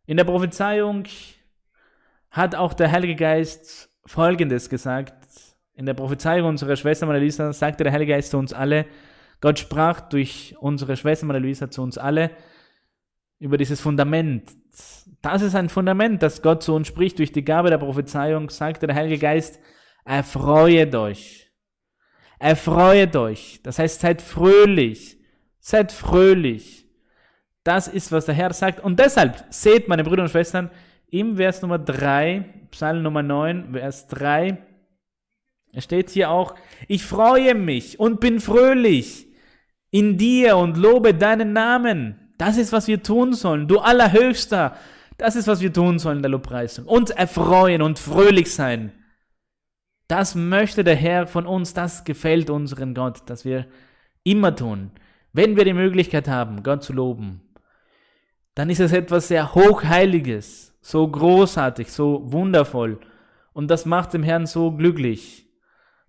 In der Prophezeiung hat auch der Heilige Geist Folgendes gesagt. In der Prophezeiung unserer Schwester Maria sagte der Heilige Geist zu uns alle, Gott sprach durch unsere Schwester Maria Luisa zu uns alle über dieses Fundament. Das ist ein Fundament, das Gott zu uns spricht. Durch die Gabe der Prophezeiung sagte der Heilige Geist, erfreuet euch. Erfreuet euch. Das heißt, seid fröhlich. Seid fröhlich. Das ist, was der Herr sagt. Und deshalb, seht, meine Brüder und Schwestern, im Vers Nummer 3, Psalm Nummer 9, Vers 3, es steht hier auch, ich freue mich und bin fröhlich in dir und lobe deinen Namen. Das ist, was wir tun sollen. Du Allerhöchster, das ist, was wir tun sollen der Lobpreisung. Uns erfreuen und fröhlich sein. Das möchte der Herr von uns, das gefällt unseren Gott, dass wir immer tun. Wenn wir die Möglichkeit haben, Gott zu loben, dann ist es etwas sehr Hochheiliges, so großartig, so wundervoll. Und das macht dem Herrn so glücklich.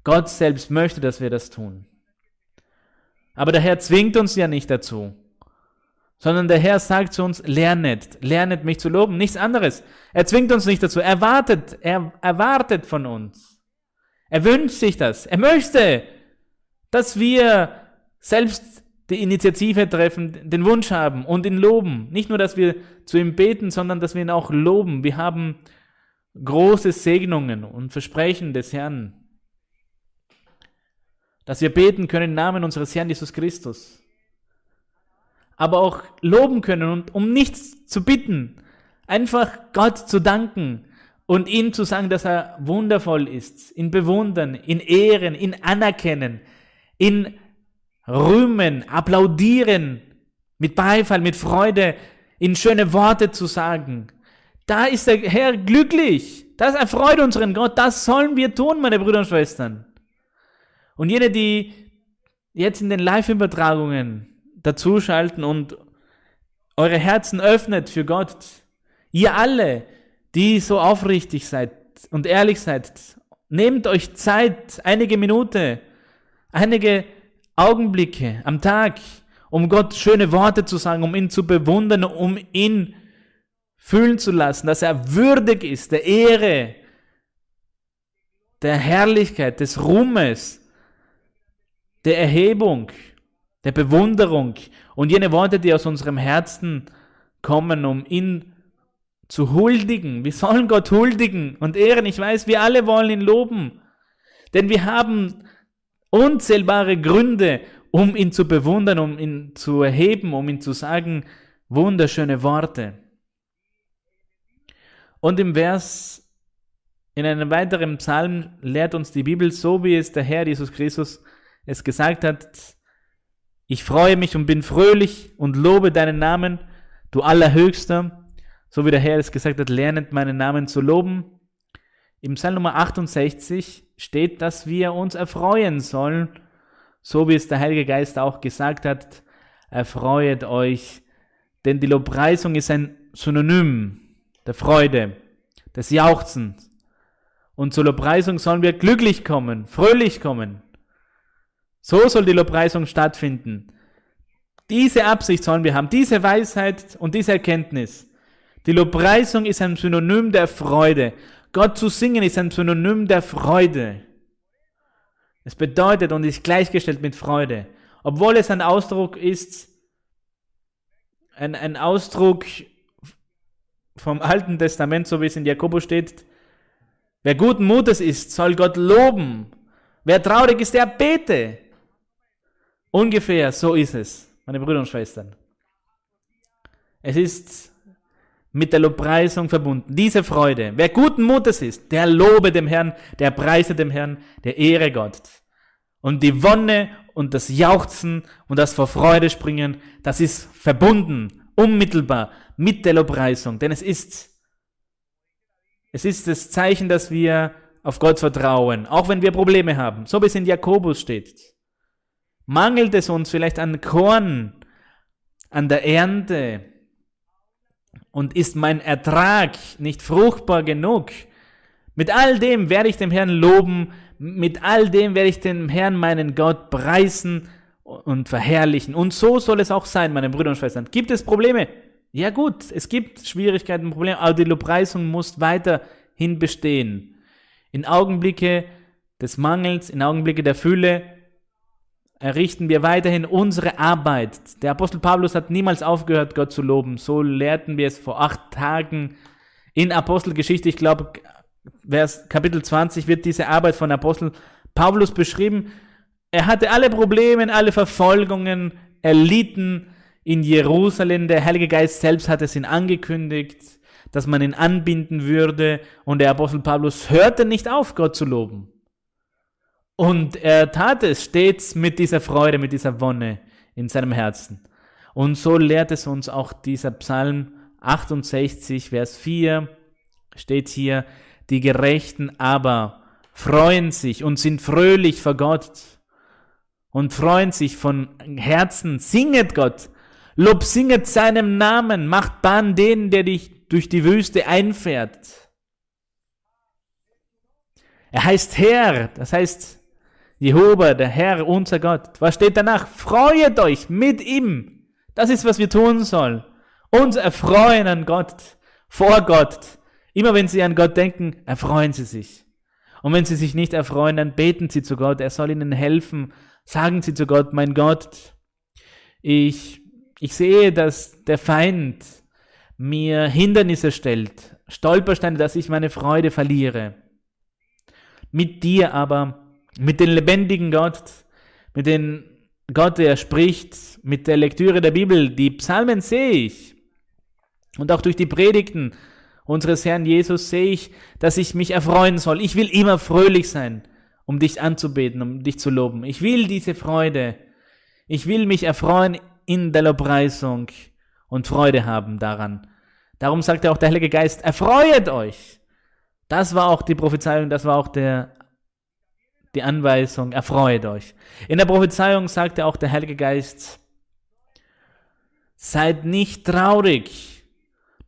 Gott selbst möchte, dass wir das tun. Aber der Herr zwingt uns ja nicht dazu, sondern der Herr sagt zu uns, lernet, lernet mich zu loben, nichts anderes. Er zwingt uns nicht dazu, er wartet, er erwartet von uns. Er wünscht sich das, er möchte, dass wir selbst die Initiative treffen, den Wunsch haben und ihn loben. Nicht nur, dass wir zu ihm beten, sondern dass wir ihn auch loben. Wir haben große Segnungen und Versprechen des Herrn dass wir beten können im Namen unseres Herrn Jesus Christus. Aber auch loben können und um nichts zu bitten, einfach Gott zu danken und ihm zu sagen, dass er wundervoll ist, ihn bewundern, ihn ehren, ihn anerkennen, ihn rühmen, applaudieren, mit Beifall, mit Freude, in schöne Worte zu sagen. Da ist der Herr glücklich. Das erfreut unseren Gott. Das sollen wir tun, meine Brüder und Schwestern. Und jene, die jetzt in den Live-Übertragungen dazuschalten und eure Herzen öffnet für Gott, ihr alle, die so aufrichtig seid und ehrlich seid, nehmt euch Zeit, einige Minuten, einige Augenblicke am Tag, um Gott schöne Worte zu sagen, um ihn zu bewundern, um ihn fühlen zu lassen, dass er würdig ist der Ehre, der Herrlichkeit, des Ruhmes, der Erhebung, der Bewunderung und jene Worte, die aus unserem Herzen kommen, um ihn zu huldigen. Wir sollen Gott huldigen und ehren. Ich weiß, wir alle wollen ihn loben. Denn wir haben unzählbare Gründe, um ihn zu bewundern, um ihn zu erheben, um ihn zu sagen, wunderschöne Worte. Und im Vers, in einem weiteren Psalm lehrt uns die Bibel, so wie es der Herr Jesus Christus es gesagt hat, ich freue mich und bin fröhlich und lobe deinen Namen, du Allerhöchster, so wie der Herr es gesagt hat, lernet meinen Namen zu loben. Im Psalm Nummer 68 steht, dass wir uns erfreuen sollen, so wie es der Heilige Geist auch gesagt hat, erfreuet euch, denn die Lobpreisung ist ein Synonym der Freude, des Jauchzens. Und zur Lobpreisung sollen wir glücklich kommen, fröhlich kommen. So soll die Lobpreisung stattfinden. Diese Absicht sollen wir haben, diese Weisheit und diese Erkenntnis. Die Lobpreisung ist ein Synonym der Freude. Gott zu singen ist ein Synonym der Freude. Es bedeutet und ist gleichgestellt mit Freude. Obwohl es ein Ausdruck ist, ein, ein Ausdruck vom Alten Testament, so wie es in Jakobus steht, wer guten Mutes ist, soll Gott loben. Wer traurig ist, der bete. Ungefähr so ist es, meine Brüder und Schwestern. Es ist mit der Lobpreisung verbunden. Diese Freude. Wer guten Mutes ist, der lobe dem Herrn, der preise dem Herrn, der ehre Gott. Und die Wonne und das Jauchzen und das vor Freude springen, das ist verbunden, unmittelbar mit der Lobpreisung. Denn es ist, es ist das Zeichen, dass wir auf Gott vertrauen, auch wenn wir Probleme haben. So wie es in Jakobus steht. Mangelt es uns vielleicht an Korn, an der Ernte, und ist mein Ertrag nicht fruchtbar genug, mit all dem werde ich dem Herrn loben, mit all dem werde ich dem Herrn meinen Gott preisen und verherrlichen. Und so soll es auch sein, meine Brüder und Schwestern. Gibt es Probleme? Ja gut, es gibt Schwierigkeiten, Probleme, aber die Lobpreisung muss weiterhin bestehen. In Augenblicke des Mangels, in Augenblicke der Fülle errichten wir weiterhin unsere Arbeit. Der Apostel Paulus hat niemals aufgehört, Gott zu loben. So lehrten wir es vor acht Tagen in Apostelgeschichte. Ich glaube, Vers Kapitel 20 wird diese Arbeit von Apostel Paulus beschrieben. Er hatte alle Probleme, alle Verfolgungen erlitten in Jerusalem. Der Heilige Geist selbst hat es ihn angekündigt, dass man ihn anbinden würde. Und der Apostel Paulus hörte nicht auf, Gott zu loben. Und er tat es stets mit dieser Freude, mit dieser Wonne in seinem Herzen. Und so lehrt es uns auch dieser Psalm 68, Vers 4, steht hier, die Gerechten aber freuen sich und sind fröhlich vor Gott und freuen sich von Herzen, singet Gott, Lob singet seinem Namen, macht Bahn denen, der dich durch die Wüste einfährt. Er heißt Herr, das heißt, Jehova, der Herr, unser Gott. Was steht danach? Freuet euch mit ihm. Das ist, was wir tun sollen. Uns erfreuen an Gott, vor Gott. Immer wenn Sie an Gott denken, erfreuen Sie sich. Und wenn Sie sich nicht erfreuen, dann beten Sie zu Gott. Er soll Ihnen helfen. Sagen Sie zu Gott, mein Gott, ich, ich sehe, dass der Feind mir Hindernisse stellt, Stolpersteine, dass ich meine Freude verliere. Mit dir aber mit dem lebendigen Gott, mit dem Gott, der spricht, mit der Lektüre der Bibel, die Psalmen sehe ich. Und auch durch die Predigten unseres Herrn Jesus sehe ich, dass ich mich erfreuen soll. Ich will immer fröhlich sein, um dich anzubeten, um dich zu loben. Ich will diese Freude. Ich will mich erfreuen in der Lobpreisung und Freude haben daran. Darum sagt er auch der Heilige Geist, erfreuet euch. Das war auch die Prophezeiung, das war auch der die Anweisung, erfreut euch. In der Prophezeiung sagte auch der Heilige Geist, seid nicht traurig,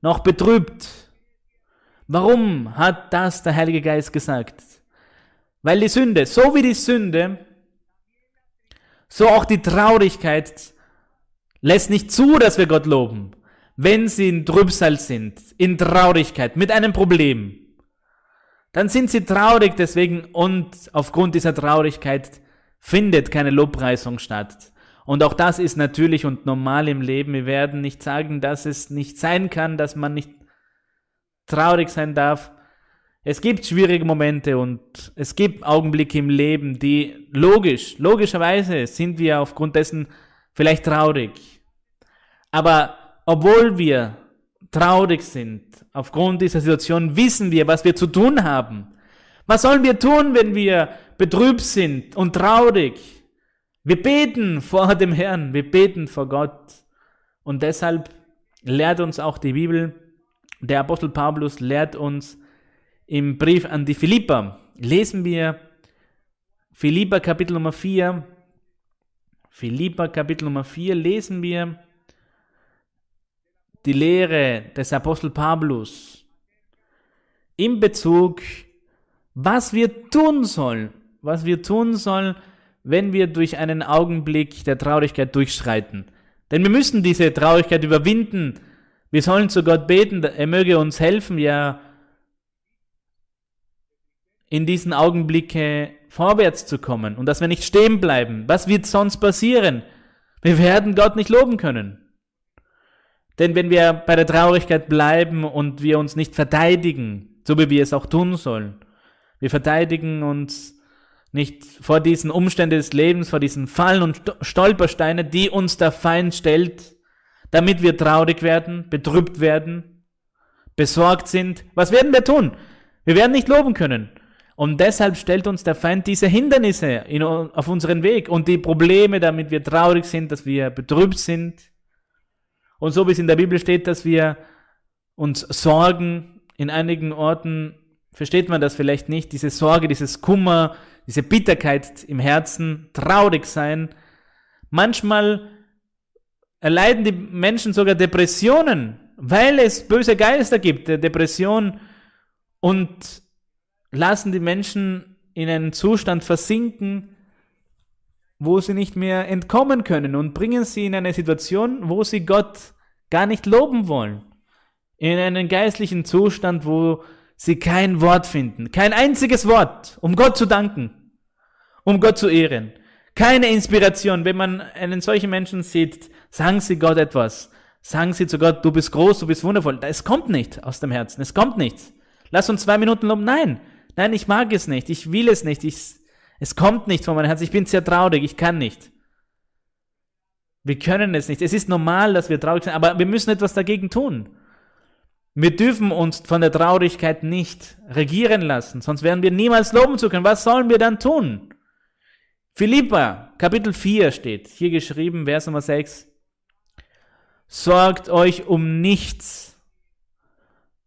noch betrübt. Warum hat das der Heilige Geist gesagt? Weil die Sünde, so wie die Sünde, so auch die Traurigkeit lässt nicht zu, dass wir Gott loben. Wenn sie in Trübsal sind, in Traurigkeit, mit einem Problem, dann sind sie traurig deswegen und aufgrund dieser Traurigkeit findet keine Lobpreisung statt. Und auch das ist natürlich und normal im Leben. Wir werden nicht sagen, dass es nicht sein kann, dass man nicht traurig sein darf. Es gibt schwierige Momente und es gibt Augenblicke im Leben, die logisch, logischerweise sind wir aufgrund dessen vielleicht traurig. Aber obwohl wir traurig sind, aufgrund dieser Situation wissen wir, was wir zu tun haben. Was sollen wir tun, wenn wir betrübt sind und traurig? Wir beten vor dem Herrn, wir beten vor Gott. Und deshalb lehrt uns auch die Bibel, der Apostel Paulus lehrt uns im Brief an die Philipper. Lesen wir Philipper Kapitel Nummer 4. Philipper Kapitel Nummer 4 lesen wir die Lehre des Apostel Paulus in Bezug, was wir tun sollen, was wir tun sollen, wenn wir durch einen Augenblick der Traurigkeit durchschreiten. Denn wir müssen diese Traurigkeit überwinden. Wir sollen zu Gott beten, er möge uns helfen, ja, in diesen Augenblicke vorwärts zu kommen und dass wir nicht stehen bleiben. Was wird sonst passieren? Wir werden Gott nicht loben können. Denn wenn wir bei der Traurigkeit bleiben und wir uns nicht verteidigen, so wie wir es auch tun sollen, wir verteidigen uns nicht vor diesen Umständen des Lebens, vor diesen Fallen und Stolpersteine, die uns der Feind stellt, damit wir traurig werden, betrübt werden, besorgt sind. Was werden wir tun? Wir werden nicht loben können. Und deshalb stellt uns der Feind diese Hindernisse in, auf unseren Weg und die Probleme, damit wir traurig sind, dass wir betrübt sind. Und so wie es in der Bibel steht, dass wir uns sorgen, in einigen Orten versteht man das vielleicht nicht, diese Sorge, dieses Kummer, diese Bitterkeit im Herzen, traurig sein. Manchmal erleiden die Menschen sogar Depressionen, weil es böse Geister gibt, der Depression und lassen die Menschen in einen Zustand versinken, wo sie nicht mehr entkommen können und bringen sie in eine Situation, wo sie Gott gar nicht loben wollen. In einen geistlichen Zustand, wo sie kein Wort finden, kein einziges Wort, um Gott zu danken, um Gott zu ehren. Keine Inspiration. Wenn man einen solchen Menschen sieht, sagen sie Gott etwas. Sagen sie zu Gott, du bist groß, du bist wundervoll. Es kommt nicht aus dem Herzen. Es kommt nichts. Lass uns zwei Minuten loben. Nein. Nein, ich mag es nicht. Ich will es nicht. Ich, es kommt nicht von meinem Herzen. Ich bin sehr traurig. Ich kann nicht. Wir können es nicht. Es ist normal, dass wir traurig sind, aber wir müssen etwas dagegen tun. Wir dürfen uns von der Traurigkeit nicht regieren lassen, sonst werden wir niemals loben zu können. Was sollen wir dann tun? Philippa, Kapitel 4 steht, hier geschrieben, Vers Nummer 6. Sorgt euch um nichts.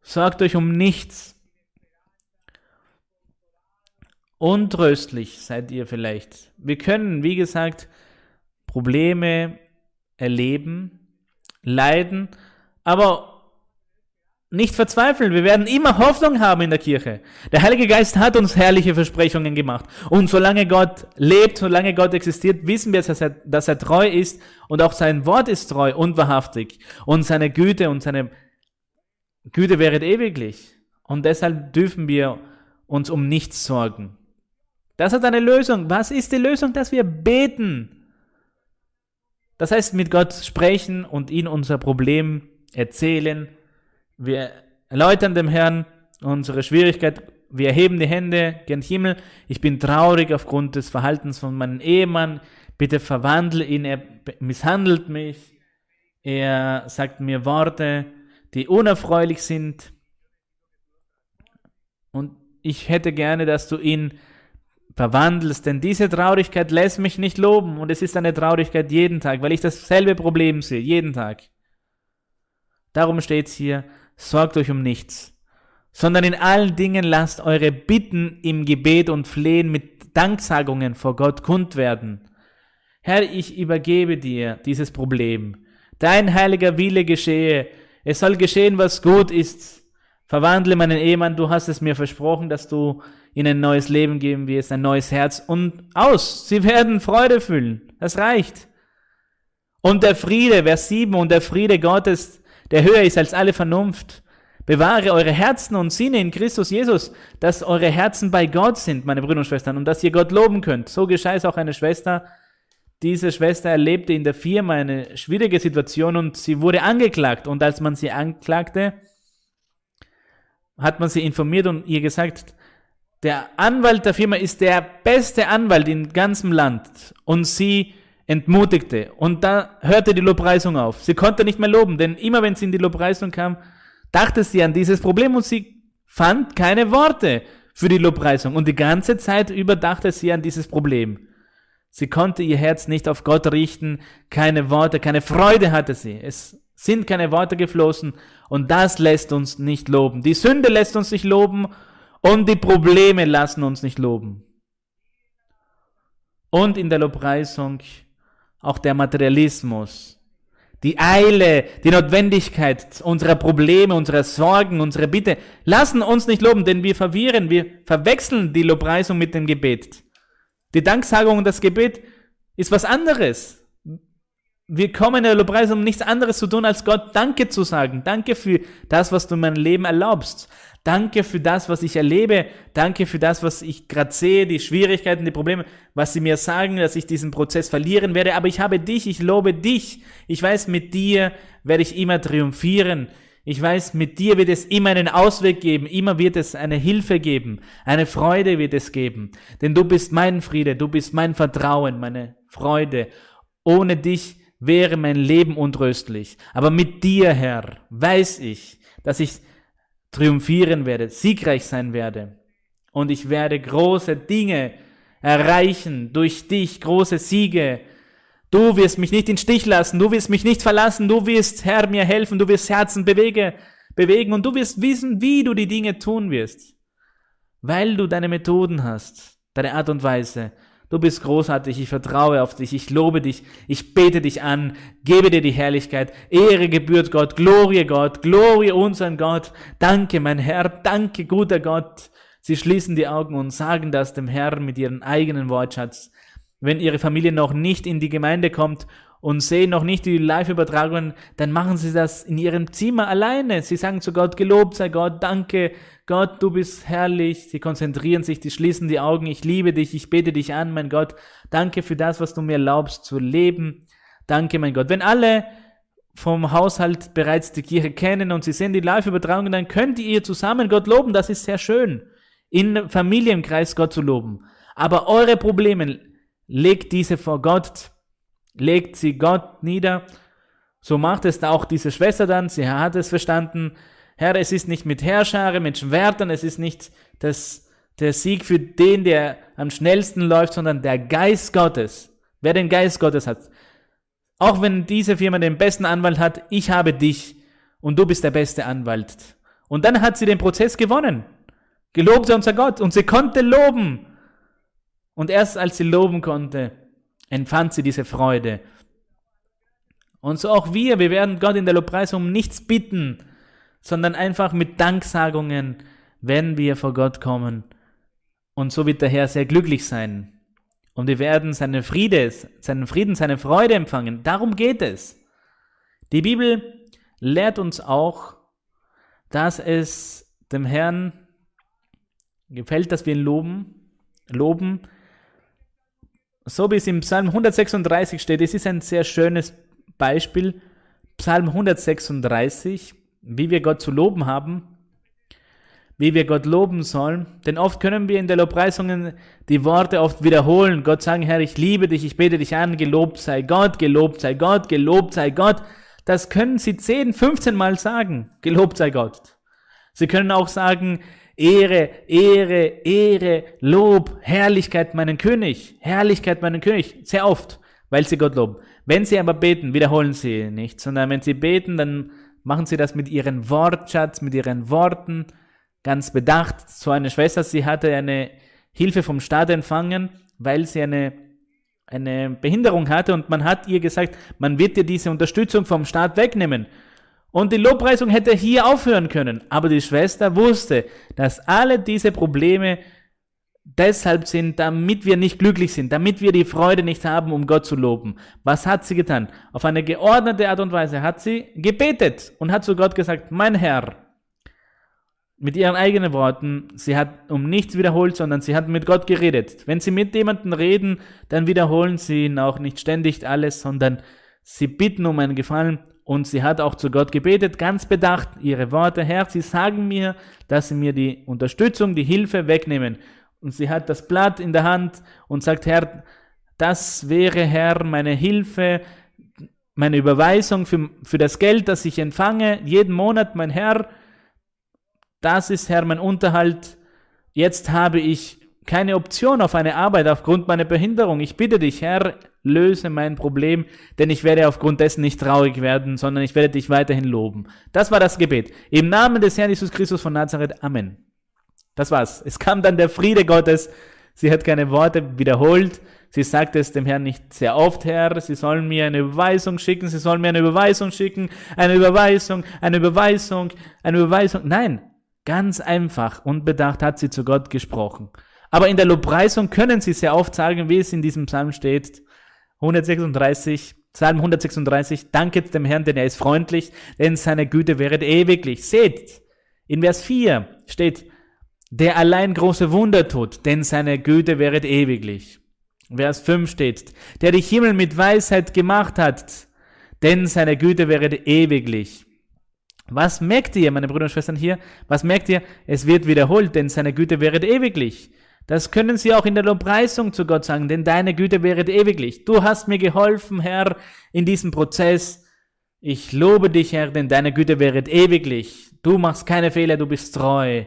Sorgt euch um nichts. Untröstlich seid ihr vielleicht. Wir können, wie gesagt, Probleme erleben, leiden, aber nicht verzweifeln. Wir werden immer Hoffnung haben in der Kirche. Der Heilige Geist hat uns herrliche Versprechungen gemacht. Und solange Gott lebt, solange Gott existiert, wissen wir, dass er, dass er treu ist und auch sein Wort ist treu und wahrhaftig. Und seine Güte und seine Güte wäre ewiglich. Und deshalb dürfen wir uns um nichts sorgen. Das hat eine Lösung. Was ist die Lösung? Dass wir beten. Das heißt, mit Gott sprechen und ihn unser Problem erzählen wir erläutern dem Herrn unsere Schwierigkeit. Wir erheben die Hände gen Himmel. Ich bin traurig aufgrund des Verhaltens von meinem Ehemann. Bitte verwandle ihn. Er misshandelt mich. Er sagt mir Worte, die unerfreulich sind. Und ich hätte gerne, dass du ihn verwandelst, denn diese Traurigkeit lässt mich nicht loben und es ist eine Traurigkeit jeden Tag, weil ich dasselbe Problem sehe, jeden Tag. Darum steht es hier, sorgt euch um nichts, sondern in allen Dingen lasst eure Bitten im Gebet und Flehen mit Danksagungen vor Gott kund werden. Herr, ich übergebe dir dieses Problem. Dein heiliger Wille geschehe. Es soll geschehen, was gut ist. Verwandle meinen Ehemann, du hast es mir versprochen, dass du ihnen ein neues Leben geben wirst, ein neues Herz und aus. Sie werden Freude fühlen. Das reicht. Und der Friede, Vers 7, und der Friede Gottes, der höher ist als alle Vernunft. Bewahre eure Herzen und Sinne in Christus Jesus, dass eure Herzen bei Gott sind, meine Brüder und Schwestern, und dass ihr Gott loben könnt. So geschah es auch eine Schwester. Diese Schwester erlebte in der Firma eine schwierige Situation und sie wurde angeklagt. Und als man sie anklagte, hat man sie informiert und ihr gesagt, der Anwalt der Firma ist der beste Anwalt im ganzen Land und sie entmutigte und da hörte die Lobpreisung auf. Sie konnte nicht mehr loben, denn immer wenn sie in die Lobpreisung kam, dachte sie an dieses Problem und sie fand keine Worte für die Lobpreisung und die ganze Zeit über dachte sie an dieses Problem. Sie konnte ihr Herz nicht auf Gott richten, keine Worte, keine Freude hatte sie. Es sind keine Worte geflossen und das lässt uns nicht loben. Die Sünde lässt uns nicht loben und die Probleme lassen uns nicht loben. Und in der Lobpreisung auch der Materialismus, die Eile, die Notwendigkeit unserer Probleme, unserer Sorgen, unserer Bitte lassen uns nicht loben, denn wir verwirren, wir verwechseln die Lobpreisung mit dem Gebet. Die Danksagung und das Gebet ist was anderes. Wir kommen in der Lobpreisung, um nichts anderes zu tun, als Gott Danke zu sagen. Danke für das, was du in meinem Leben erlaubst. Danke für das, was ich erlebe. Danke für das, was ich gerade sehe, die Schwierigkeiten, die Probleme, was sie mir sagen, dass ich diesen Prozess verlieren werde. Aber ich habe dich, ich lobe dich. Ich weiß, mit dir werde ich immer triumphieren. Ich weiß, mit dir wird es immer einen Ausweg geben, immer wird es eine Hilfe geben, eine Freude wird es geben. Denn du bist mein Friede, du bist mein Vertrauen, meine Freude. Ohne dich wäre mein Leben untröstlich. Aber mit dir, Herr, weiß ich, dass ich triumphieren werde, siegreich sein werde. Und ich werde große Dinge erreichen durch dich, große Siege. Du wirst mich nicht in Stich lassen, du wirst mich nicht verlassen, du wirst, Herr, mir helfen, du wirst Herzen bewege, bewegen und du wirst wissen, wie du die Dinge tun wirst. Weil du deine Methoden hast, deine Art und Weise. Du bist großartig, ich vertraue auf dich, ich lobe dich, ich bete dich an, gebe dir die Herrlichkeit, Ehre gebührt Gott, Glorie Gott, Glorie unseren Gott, danke mein Herr, danke guter Gott. Sie schließen die Augen und sagen das dem Herrn mit ihrem eigenen Wortschatz. Wenn ihre Familie noch nicht in die Gemeinde kommt und sehen noch nicht die Live-Übertragungen, dann machen sie das in ihrem Zimmer alleine. Sie sagen zu Gott, gelobt sei Gott, danke Gott, du bist herrlich. Sie konzentrieren sich, die schließen die Augen. Ich liebe dich, ich bete dich an, mein Gott. Danke für das, was du mir erlaubst zu leben. Danke, mein Gott. Wenn alle vom Haushalt bereits die Kirche kennen und sie sehen die Live-Übertragung, dann könnt ihr zusammen Gott loben. Das ist sehr schön. In Familienkreis Gott zu loben. Aber eure Probleme, legt diese vor Gott, legt sie Gott nieder. So macht es auch diese Schwester dann. Sie hat es verstanden. Herr, es ist nicht mit Herrschare, mit Schwertern, es ist nicht das, der Sieg für den, der am schnellsten läuft, sondern der Geist Gottes. Wer den Geist Gottes hat. Auch wenn diese Firma den besten Anwalt hat, ich habe dich und du bist der beste Anwalt. Und dann hat sie den Prozess gewonnen. Gelobt sei unser Gott und sie konnte loben. Und erst als sie loben konnte, empfand sie diese Freude. Und so auch wir, wir werden Gott in der Lobpreisung um nichts bitten, sondern einfach mit Danksagungen, wenn wir vor Gott kommen. Und so wird der Herr sehr glücklich sein. Und wir werden seinen Friede, seinen Frieden, seine Freude empfangen. Darum geht es. Die Bibel lehrt uns auch, dass es dem Herrn gefällt, dass wir ihn loben, loben. So wie es im Psalm 136 steht, es ist ein sehr schönes Beispiel. Psalm 136, wie wir Gott zu loben haben, wie wir Gott loben sollen. Denn oft können wir in der Lobpreisungen die Worte oft wiederholen. Gott sagen, Herr, ich liebe dich, ich bete dich an, gelobt sei Gott, gelobt sei Gott, gelobt sei Gott. Das können sie 10, 15 Mal sagen. Gelobt sei Gott. Sie können auch sagen, Ehre, Ehre, Ehre, Lob, Herrlichkeit meinen König, Herrlichkeit meinen König. Sehr oft, weil sie Gott loben. Wenn sie aber beten, wiederholen sie nicht, sondern wenn sie beten, dann machen sie das mit ihren Wortschatz, mit ihren Worten, ganz bedacht. So eine Schwester, sie hatte eine Hilfe vom Staat empfangen, weil sie eine, eine Behinderung hatte und man hat ihr gesagt, man wird dir diese Unterstützung vom Staat wegnehmen. Und die Lobpreisung hätte hier aufhören können. Aber die Schwester wusste, dass alle diese Probleme deshalb sind, damit wir nicht glücklich sind, damit wir die Freude nicht haben, um Gott zu loben. Was hat sie getan? Auf eine geordnete Art und Weise hat sie gebetet und hat zu Gott gesagt, mein Herr, mit ihren eigenen Worten, sie hat um nichts wiederholt, sondern sie hat mit Gott geredet. Wenn sie mit jemandem reden, dann wiederholen sie ihn auch nicht ständig alles, sondern sie bitten um einen Gefallen Und sie hat auch zu Gott gebetet, ganz bedacht, ihre Worte, Herr, sie sagen mir, dass sie mir die Unterstützung, die Hilfe wegnehmen. Und sie hat das Blatt in der Hand und sagt, Herr, das wäre, Herr, meine Hilfe, meine Überweisung für, für das Geld, das ich empfange, jeden Monat, mein Herr, das ist, Herr, mein Unterhalt. Jetzt habe ich keine Option auf eine Arbeit aufgrund meiner Behinderung. Ich bitte dich, Herr, löse mein Problem, denn ich werde aufgrund dessen nicht traurig werden, sondern ich werde dich weiterhin loben. Das war das Gebet. Im Namen des Herrn Jesus Christus von Nazareth. Amen. Das war's. Es kam dann der Friede Gottes. Sie hat keine Worte wiederholt. Sie sagte es dem Herrn nicht sehr oft, Herr, Sie sollen mir eine Überweisung schicken, Sie sollen mir eine Überweisung schicken, eine Überweisung, eine Überweisung, eine Überweisung. Nein, ganz einfach, unbedacht hat sie zu Gott gesprochen. Aber in der Lobpreisung können Sie sehr oft sagen, wie es in diesem Psalm steht, 136, Psalm 136, danket dem Herrn, denn er ist freundlich, denn seine Güte wäret ewiglich. Seht, in Vers 4 steht, der allein große Wunder tut, denn seine Güte wäret ewiglich. Vers 5 steht, der die Himmel mit Weisheit gemacht hat, denn seine Güte wäret ewiglich. Was merkt ihr, meine Brüder und Schwestern hier? Was merkt ihr? Es wird wiederholt, denn seine Güte wäret ewiglich. Das können Sie auch in der Lobpreisung zu Gott sagen, denn deine Güte wäret ewiglich. Du hast mir geholfen, Herr, in diesem Prozess. Ich lobe dich, Herr, denn deine Güte wäret ewiglich. Du machst keine Fehler, du bist treu.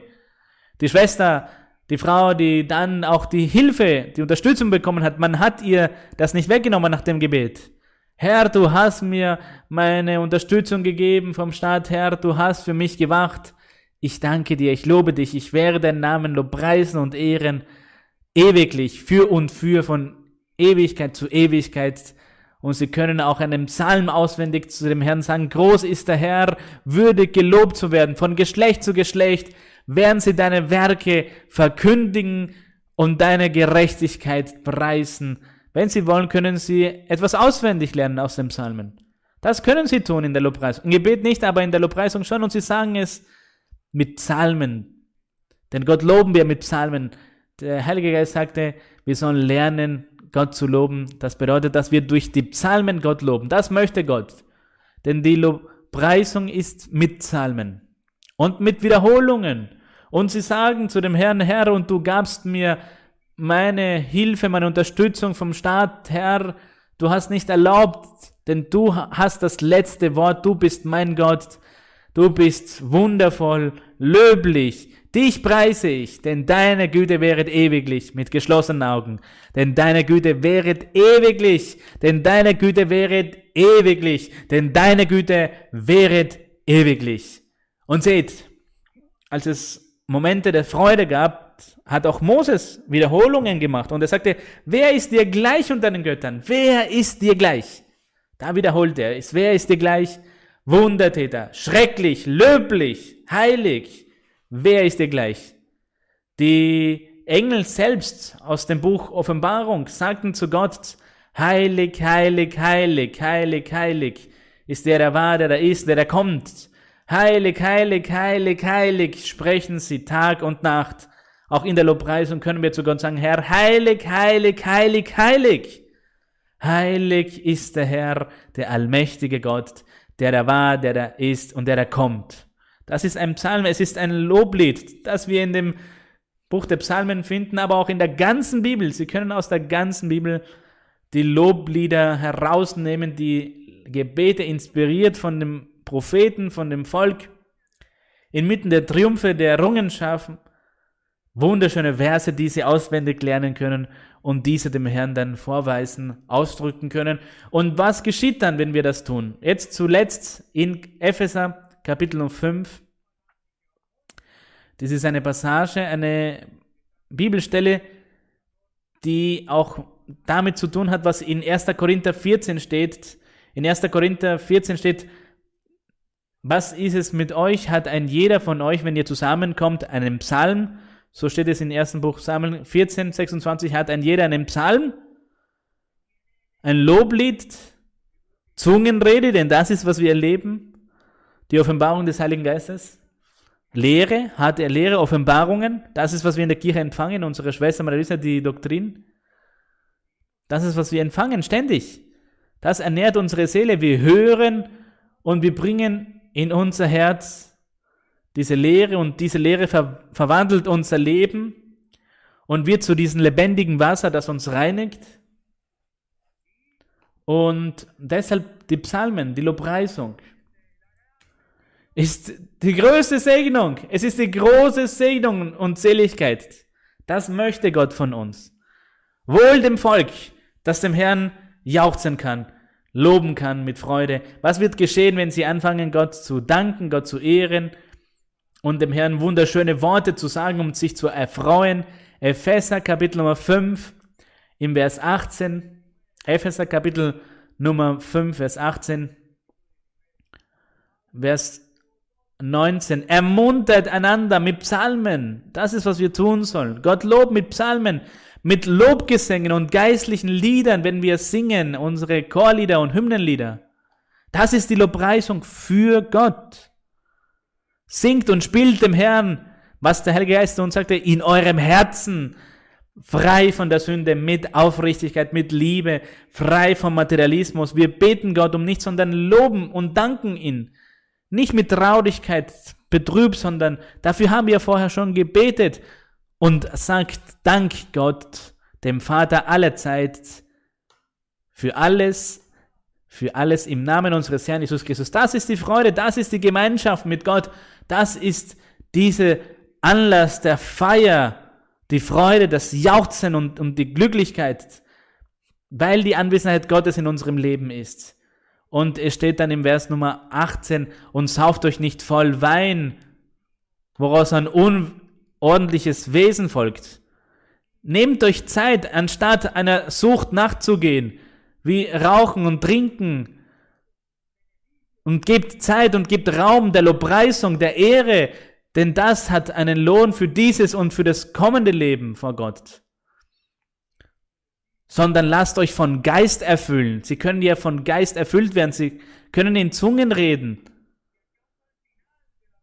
Die Schwester die Frau, die dann auch die Hilfe, die Unterstützung bekommen hat, man hat ihr das nicht weggenommen nach dem Gebet. Herr, du hast mir meine Unterstützung gegeben vom Staat, Herr, du hast für mich gewacht. Ich danke dir, ich lobe dich, ich werde deinen Namen lobpreisen und ehren, ewiglich, für und für, von Ewigkeit zu Ewigkeit. Und sie können auch einen Psalm auswendig zu dem Herrn sagen, groß ist der Herr, würdig gelobt zu werden, von Geschlecht zu Geschlecht, werden sie deine Werke verkündigen und deine Gerechtigkeit preisen. Wenn sie wollen, können sie etwas auswendig lernen aus den Psalmen. Das können sie tun in der Lobpreisung. Im Gebet nicht, aber in der Lobpreisung schon. Und sie sagen es mit Psalmen. Denn Gott loben wir mit Psalmen. Der Heilige Geist sagte, wir sollen lernen, Gott zu loben. Das bedeutet, dass wir durch die Psalmen Gott loben. Das möchte Gott. Denn die Lobpreisung ist mit Psalmen und mit Wiederholungen. Und sie sagen zu dem Herrn, Herr, und du gabst mir meine Hilfe, meine Unterstützung vom Staat, Herr, du hast nicht erlaubt, denn du hast das letzte Wort, du bist mein Gott, du bist wundervoll, löblich, dich preise ich, denn deine Güte wäret ewiglich, mit geschlossenen Augen, denn deine Güte wäret ewiglich, denn deine Güte wäret ewiglich, denn deine Güte wäret ewiglich. Und seht, als es Momente der Freude gab, hat auch Moses Wiederholungen gemacht und er sagte, wer ist dir gleich unter den Göttern? Wer ist dir gleich? Da wiederholt er es, wer ist dir gleich? Wundertäter, schrecklich, löblich, heilig. Wer ist dir gleich? Die Engel selbst aus dem Buch Offenbarung sagten zu Gott, heilig, heilig, heilig, heilig, heilig ist der, der war, der da ist, der da kommt. Heilig, heilig, heilig, heilig sprechen sie Tag und Nacht. Auch in der Lobpreisung können wir zu Gott sagen, Herr, heilig, heilig, heilig, heilig. Heilig ist der Herr, der allmächtige Gott, der da war, der da ist und der da kommt. Das ist ein Psalm, es ist ein Loblied, das wir in dem Buch der Psalmen finden, aber auch in der ganzen Bibel. Sie können aus der ganzen Bibel die Loblieder herausnehmen, die Gebete inspiriert von dem Propheten, von dem Volk, inmitten der Triumphe, der Errungenschaften, wunderschöne Verse, die sie auswendig lernen können und diese dem Herrn dann vorweisen, ausdrücken können. Und was geschieht dann, wenn wir das tun? Jetzt zuletzt in Epheser Kapitel 5. Das ist eine Passage, eine Bibelstelle, die auch damit zu tun hat, was in 1. Korinther 14 steht. In 1. Korinther 14 steht, was ist es mit euch? Hat ein jeder von euch, wenn ihr zusammenkommt, einen Psalm? So steht es im ersten Buch Samuel 14, 26. Hat ein jeder einen Psalm? Ein Loblied? Zungenrede? Denn das ist, was wir erleben. Die Offenbarung des Heiligen Geistes. Lehre? Hat er Lehre? Offenbarungen? Das ist, was wir in der Kirche empfangen. Unsere Schwester Marisa, die Doktrin. Das ist, was wir empfangen, ständig. Das ernährt unsere Seele. Wir hören und wir bringen in unser Herz diese Lehre und diese Lehre ver verwandelt unser Leben und wird zu diesem lebendigen Wasser, das uns reinigt. Und deshalb die Psalmen, die Lobpreisung ist die größte Segnung. Es ist die große Segnung und Seligkeit. Das möchte Gott von uns. Wohl dem Volk, das dem Herrn jauchzen kann, loben kann mit Freude. Was wird geschehen, wenn sie anfangen, Gott zu danken, Gott zu ehren und dem Herrn wunderschöne Worte zu sagen, um sich zu erfreuen? Epheser Kapitel Nummer 5 im Vers 18. Epheser Kapitel Nummer 5, Vers 18. Vers 19. Ermuntert einander mit Psalmen. Das ist, was wir tun sollen. Gott lobt mit Psalmen, mit Lobgesängen und geistlichen Liedern, wenn wir singen, unsere Chorlieder und Hymnenlieder. Das ist die Lobpreisung für Gott. Singt und spielt dem Herrn, was der Heilige Geist uns sagte, in eurem Herzen, frei von der Sünde, mit Aufrichtigkeit, mit Liebe, frei vom Materialismus. Wir beten Gott um nichts, sondern loben und danken ihn. Nicht mit Traurigkeit, betrübt, sondern dafür haben wir vorher schon gebetet und sagt Dank Gott, dem Vater aller Zeit, für alles, für alles im Namen unseres Herrn Jesus Christus. Das ist die Freude, das ist die Gemeinschaft mit Gott, das ist diese Anlass der Feier, die Freude, das Jauchzen und, und die Glücklichkeit, weil die Anwesenheit Gottes in unserem Leben ist. Und es steht dann im Vers Nummer 18, und sauft euch nicht voll Wein, woraus ein unordentliches Wesen folgt. Nehmt euch Zeit, anstatt einer Sucht nachzugehen, wie Rauchen und Trinken. Und gebt Zeit und gebt Raum der Lobpreisung, der Ehre, denn das hat einen Lohn für dieses und für das kommende Leben vor Gott sondern lasst euch von Geist erfüllen. Sie können ja von Geist erfüllt werden. Sie können in Zungen reden.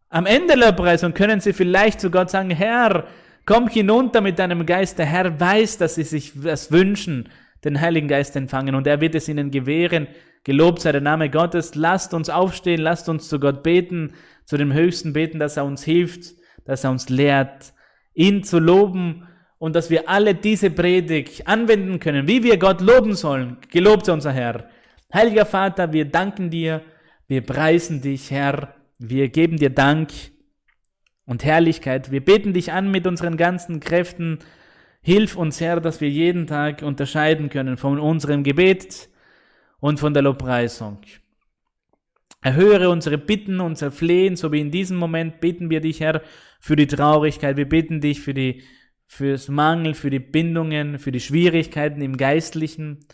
Am Ende der Lobpreisung können sie vielleicht zu Gott sagen, Herr, komm hinunter mit deinem Geist. Der Herr weiß, dass sie sich das wünschen, den Heiligen Geist empfangen und er wird es ihnen gewähren. Gelobt sei der Name Gottes. Lasst uns aufstehen, lasst uns zu Gott beten, zu dem Höchsten beten, dass er uns hilft, dass er uns lehrt, ihn zu loben und dass wir alle diese Predigt anwenden können, wie wir Gott loben sollen. Gelobt sei unser Herr. Heiliger Vater, wir danken dir, wir preisen dich, Herr, wir geben dir Dank und Herrlichkeit. Wir beten dich an mit unseren ganzen Kräften. Hilf uns, Herr, dass wir jeden Tag unterscheiden können von unserem Gebet und von der Lobpreisung. Erhöre unsere Bitten, unser Flehen, so wie in diesem Moment beten wir dich, Herr, für die Traurigkeit. Wir beten dich für die fürs Mangel, für die Bindungen, für die Schwierigkeiten im Geistlichen,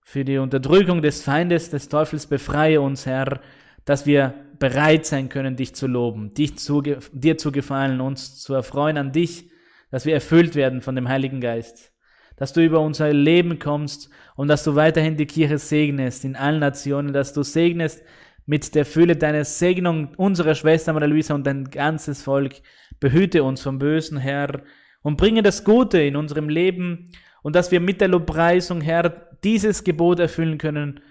für die Unterdrückung des Feindes, des Teufels, befreie uns, Herr, dass wir bereit sein können, dich zu loben, dich zu, dir zu gefallen, uns zu erfreuen an dich, dass wir erfüllt werden von dem Heiligen Geist, dass du über unser Leben kommst und dass du weiterhin die Kirche segnest in allen Nationen, dass du segnest mit der Fülle deiner Segnung unserer Schwester Maria Luisa und dein ganzes Volk. Behüte uns vom Bösen, Herr, und bringe das Gute in unserem Leben und dass wir mit der Lobpreisung, Herr, dieses Gebot erfüllen können.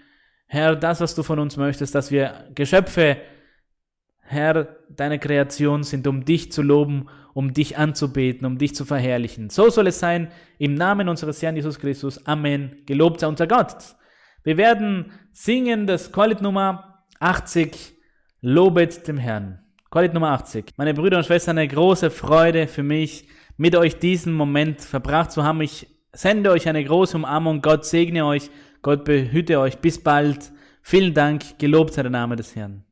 Herr, das, was du von uns möchtest, dass wir Geschöpfe, Herr, deine Kreation sind, um dich zu loben, um dich anzubeten, um dich zu verherrlichen. So soll es sein, im Namen unseres Herrn Jesus Christus. Amen. Gelobt sei unser Gott. Wir werden singen das Chorlied Nummer 80, Lobet dem Herrn. Chorlied Nummer 80. Meine Brüder und Schwestern, eine große Freude für mich, mit euch diesen Moment verbracht zu haben. Ich sende euch eine große Umarmung. Gott segne euch. Gott behüte euch. Bis bald. Vielen Dank. Gelobt sei der Name des Herrn.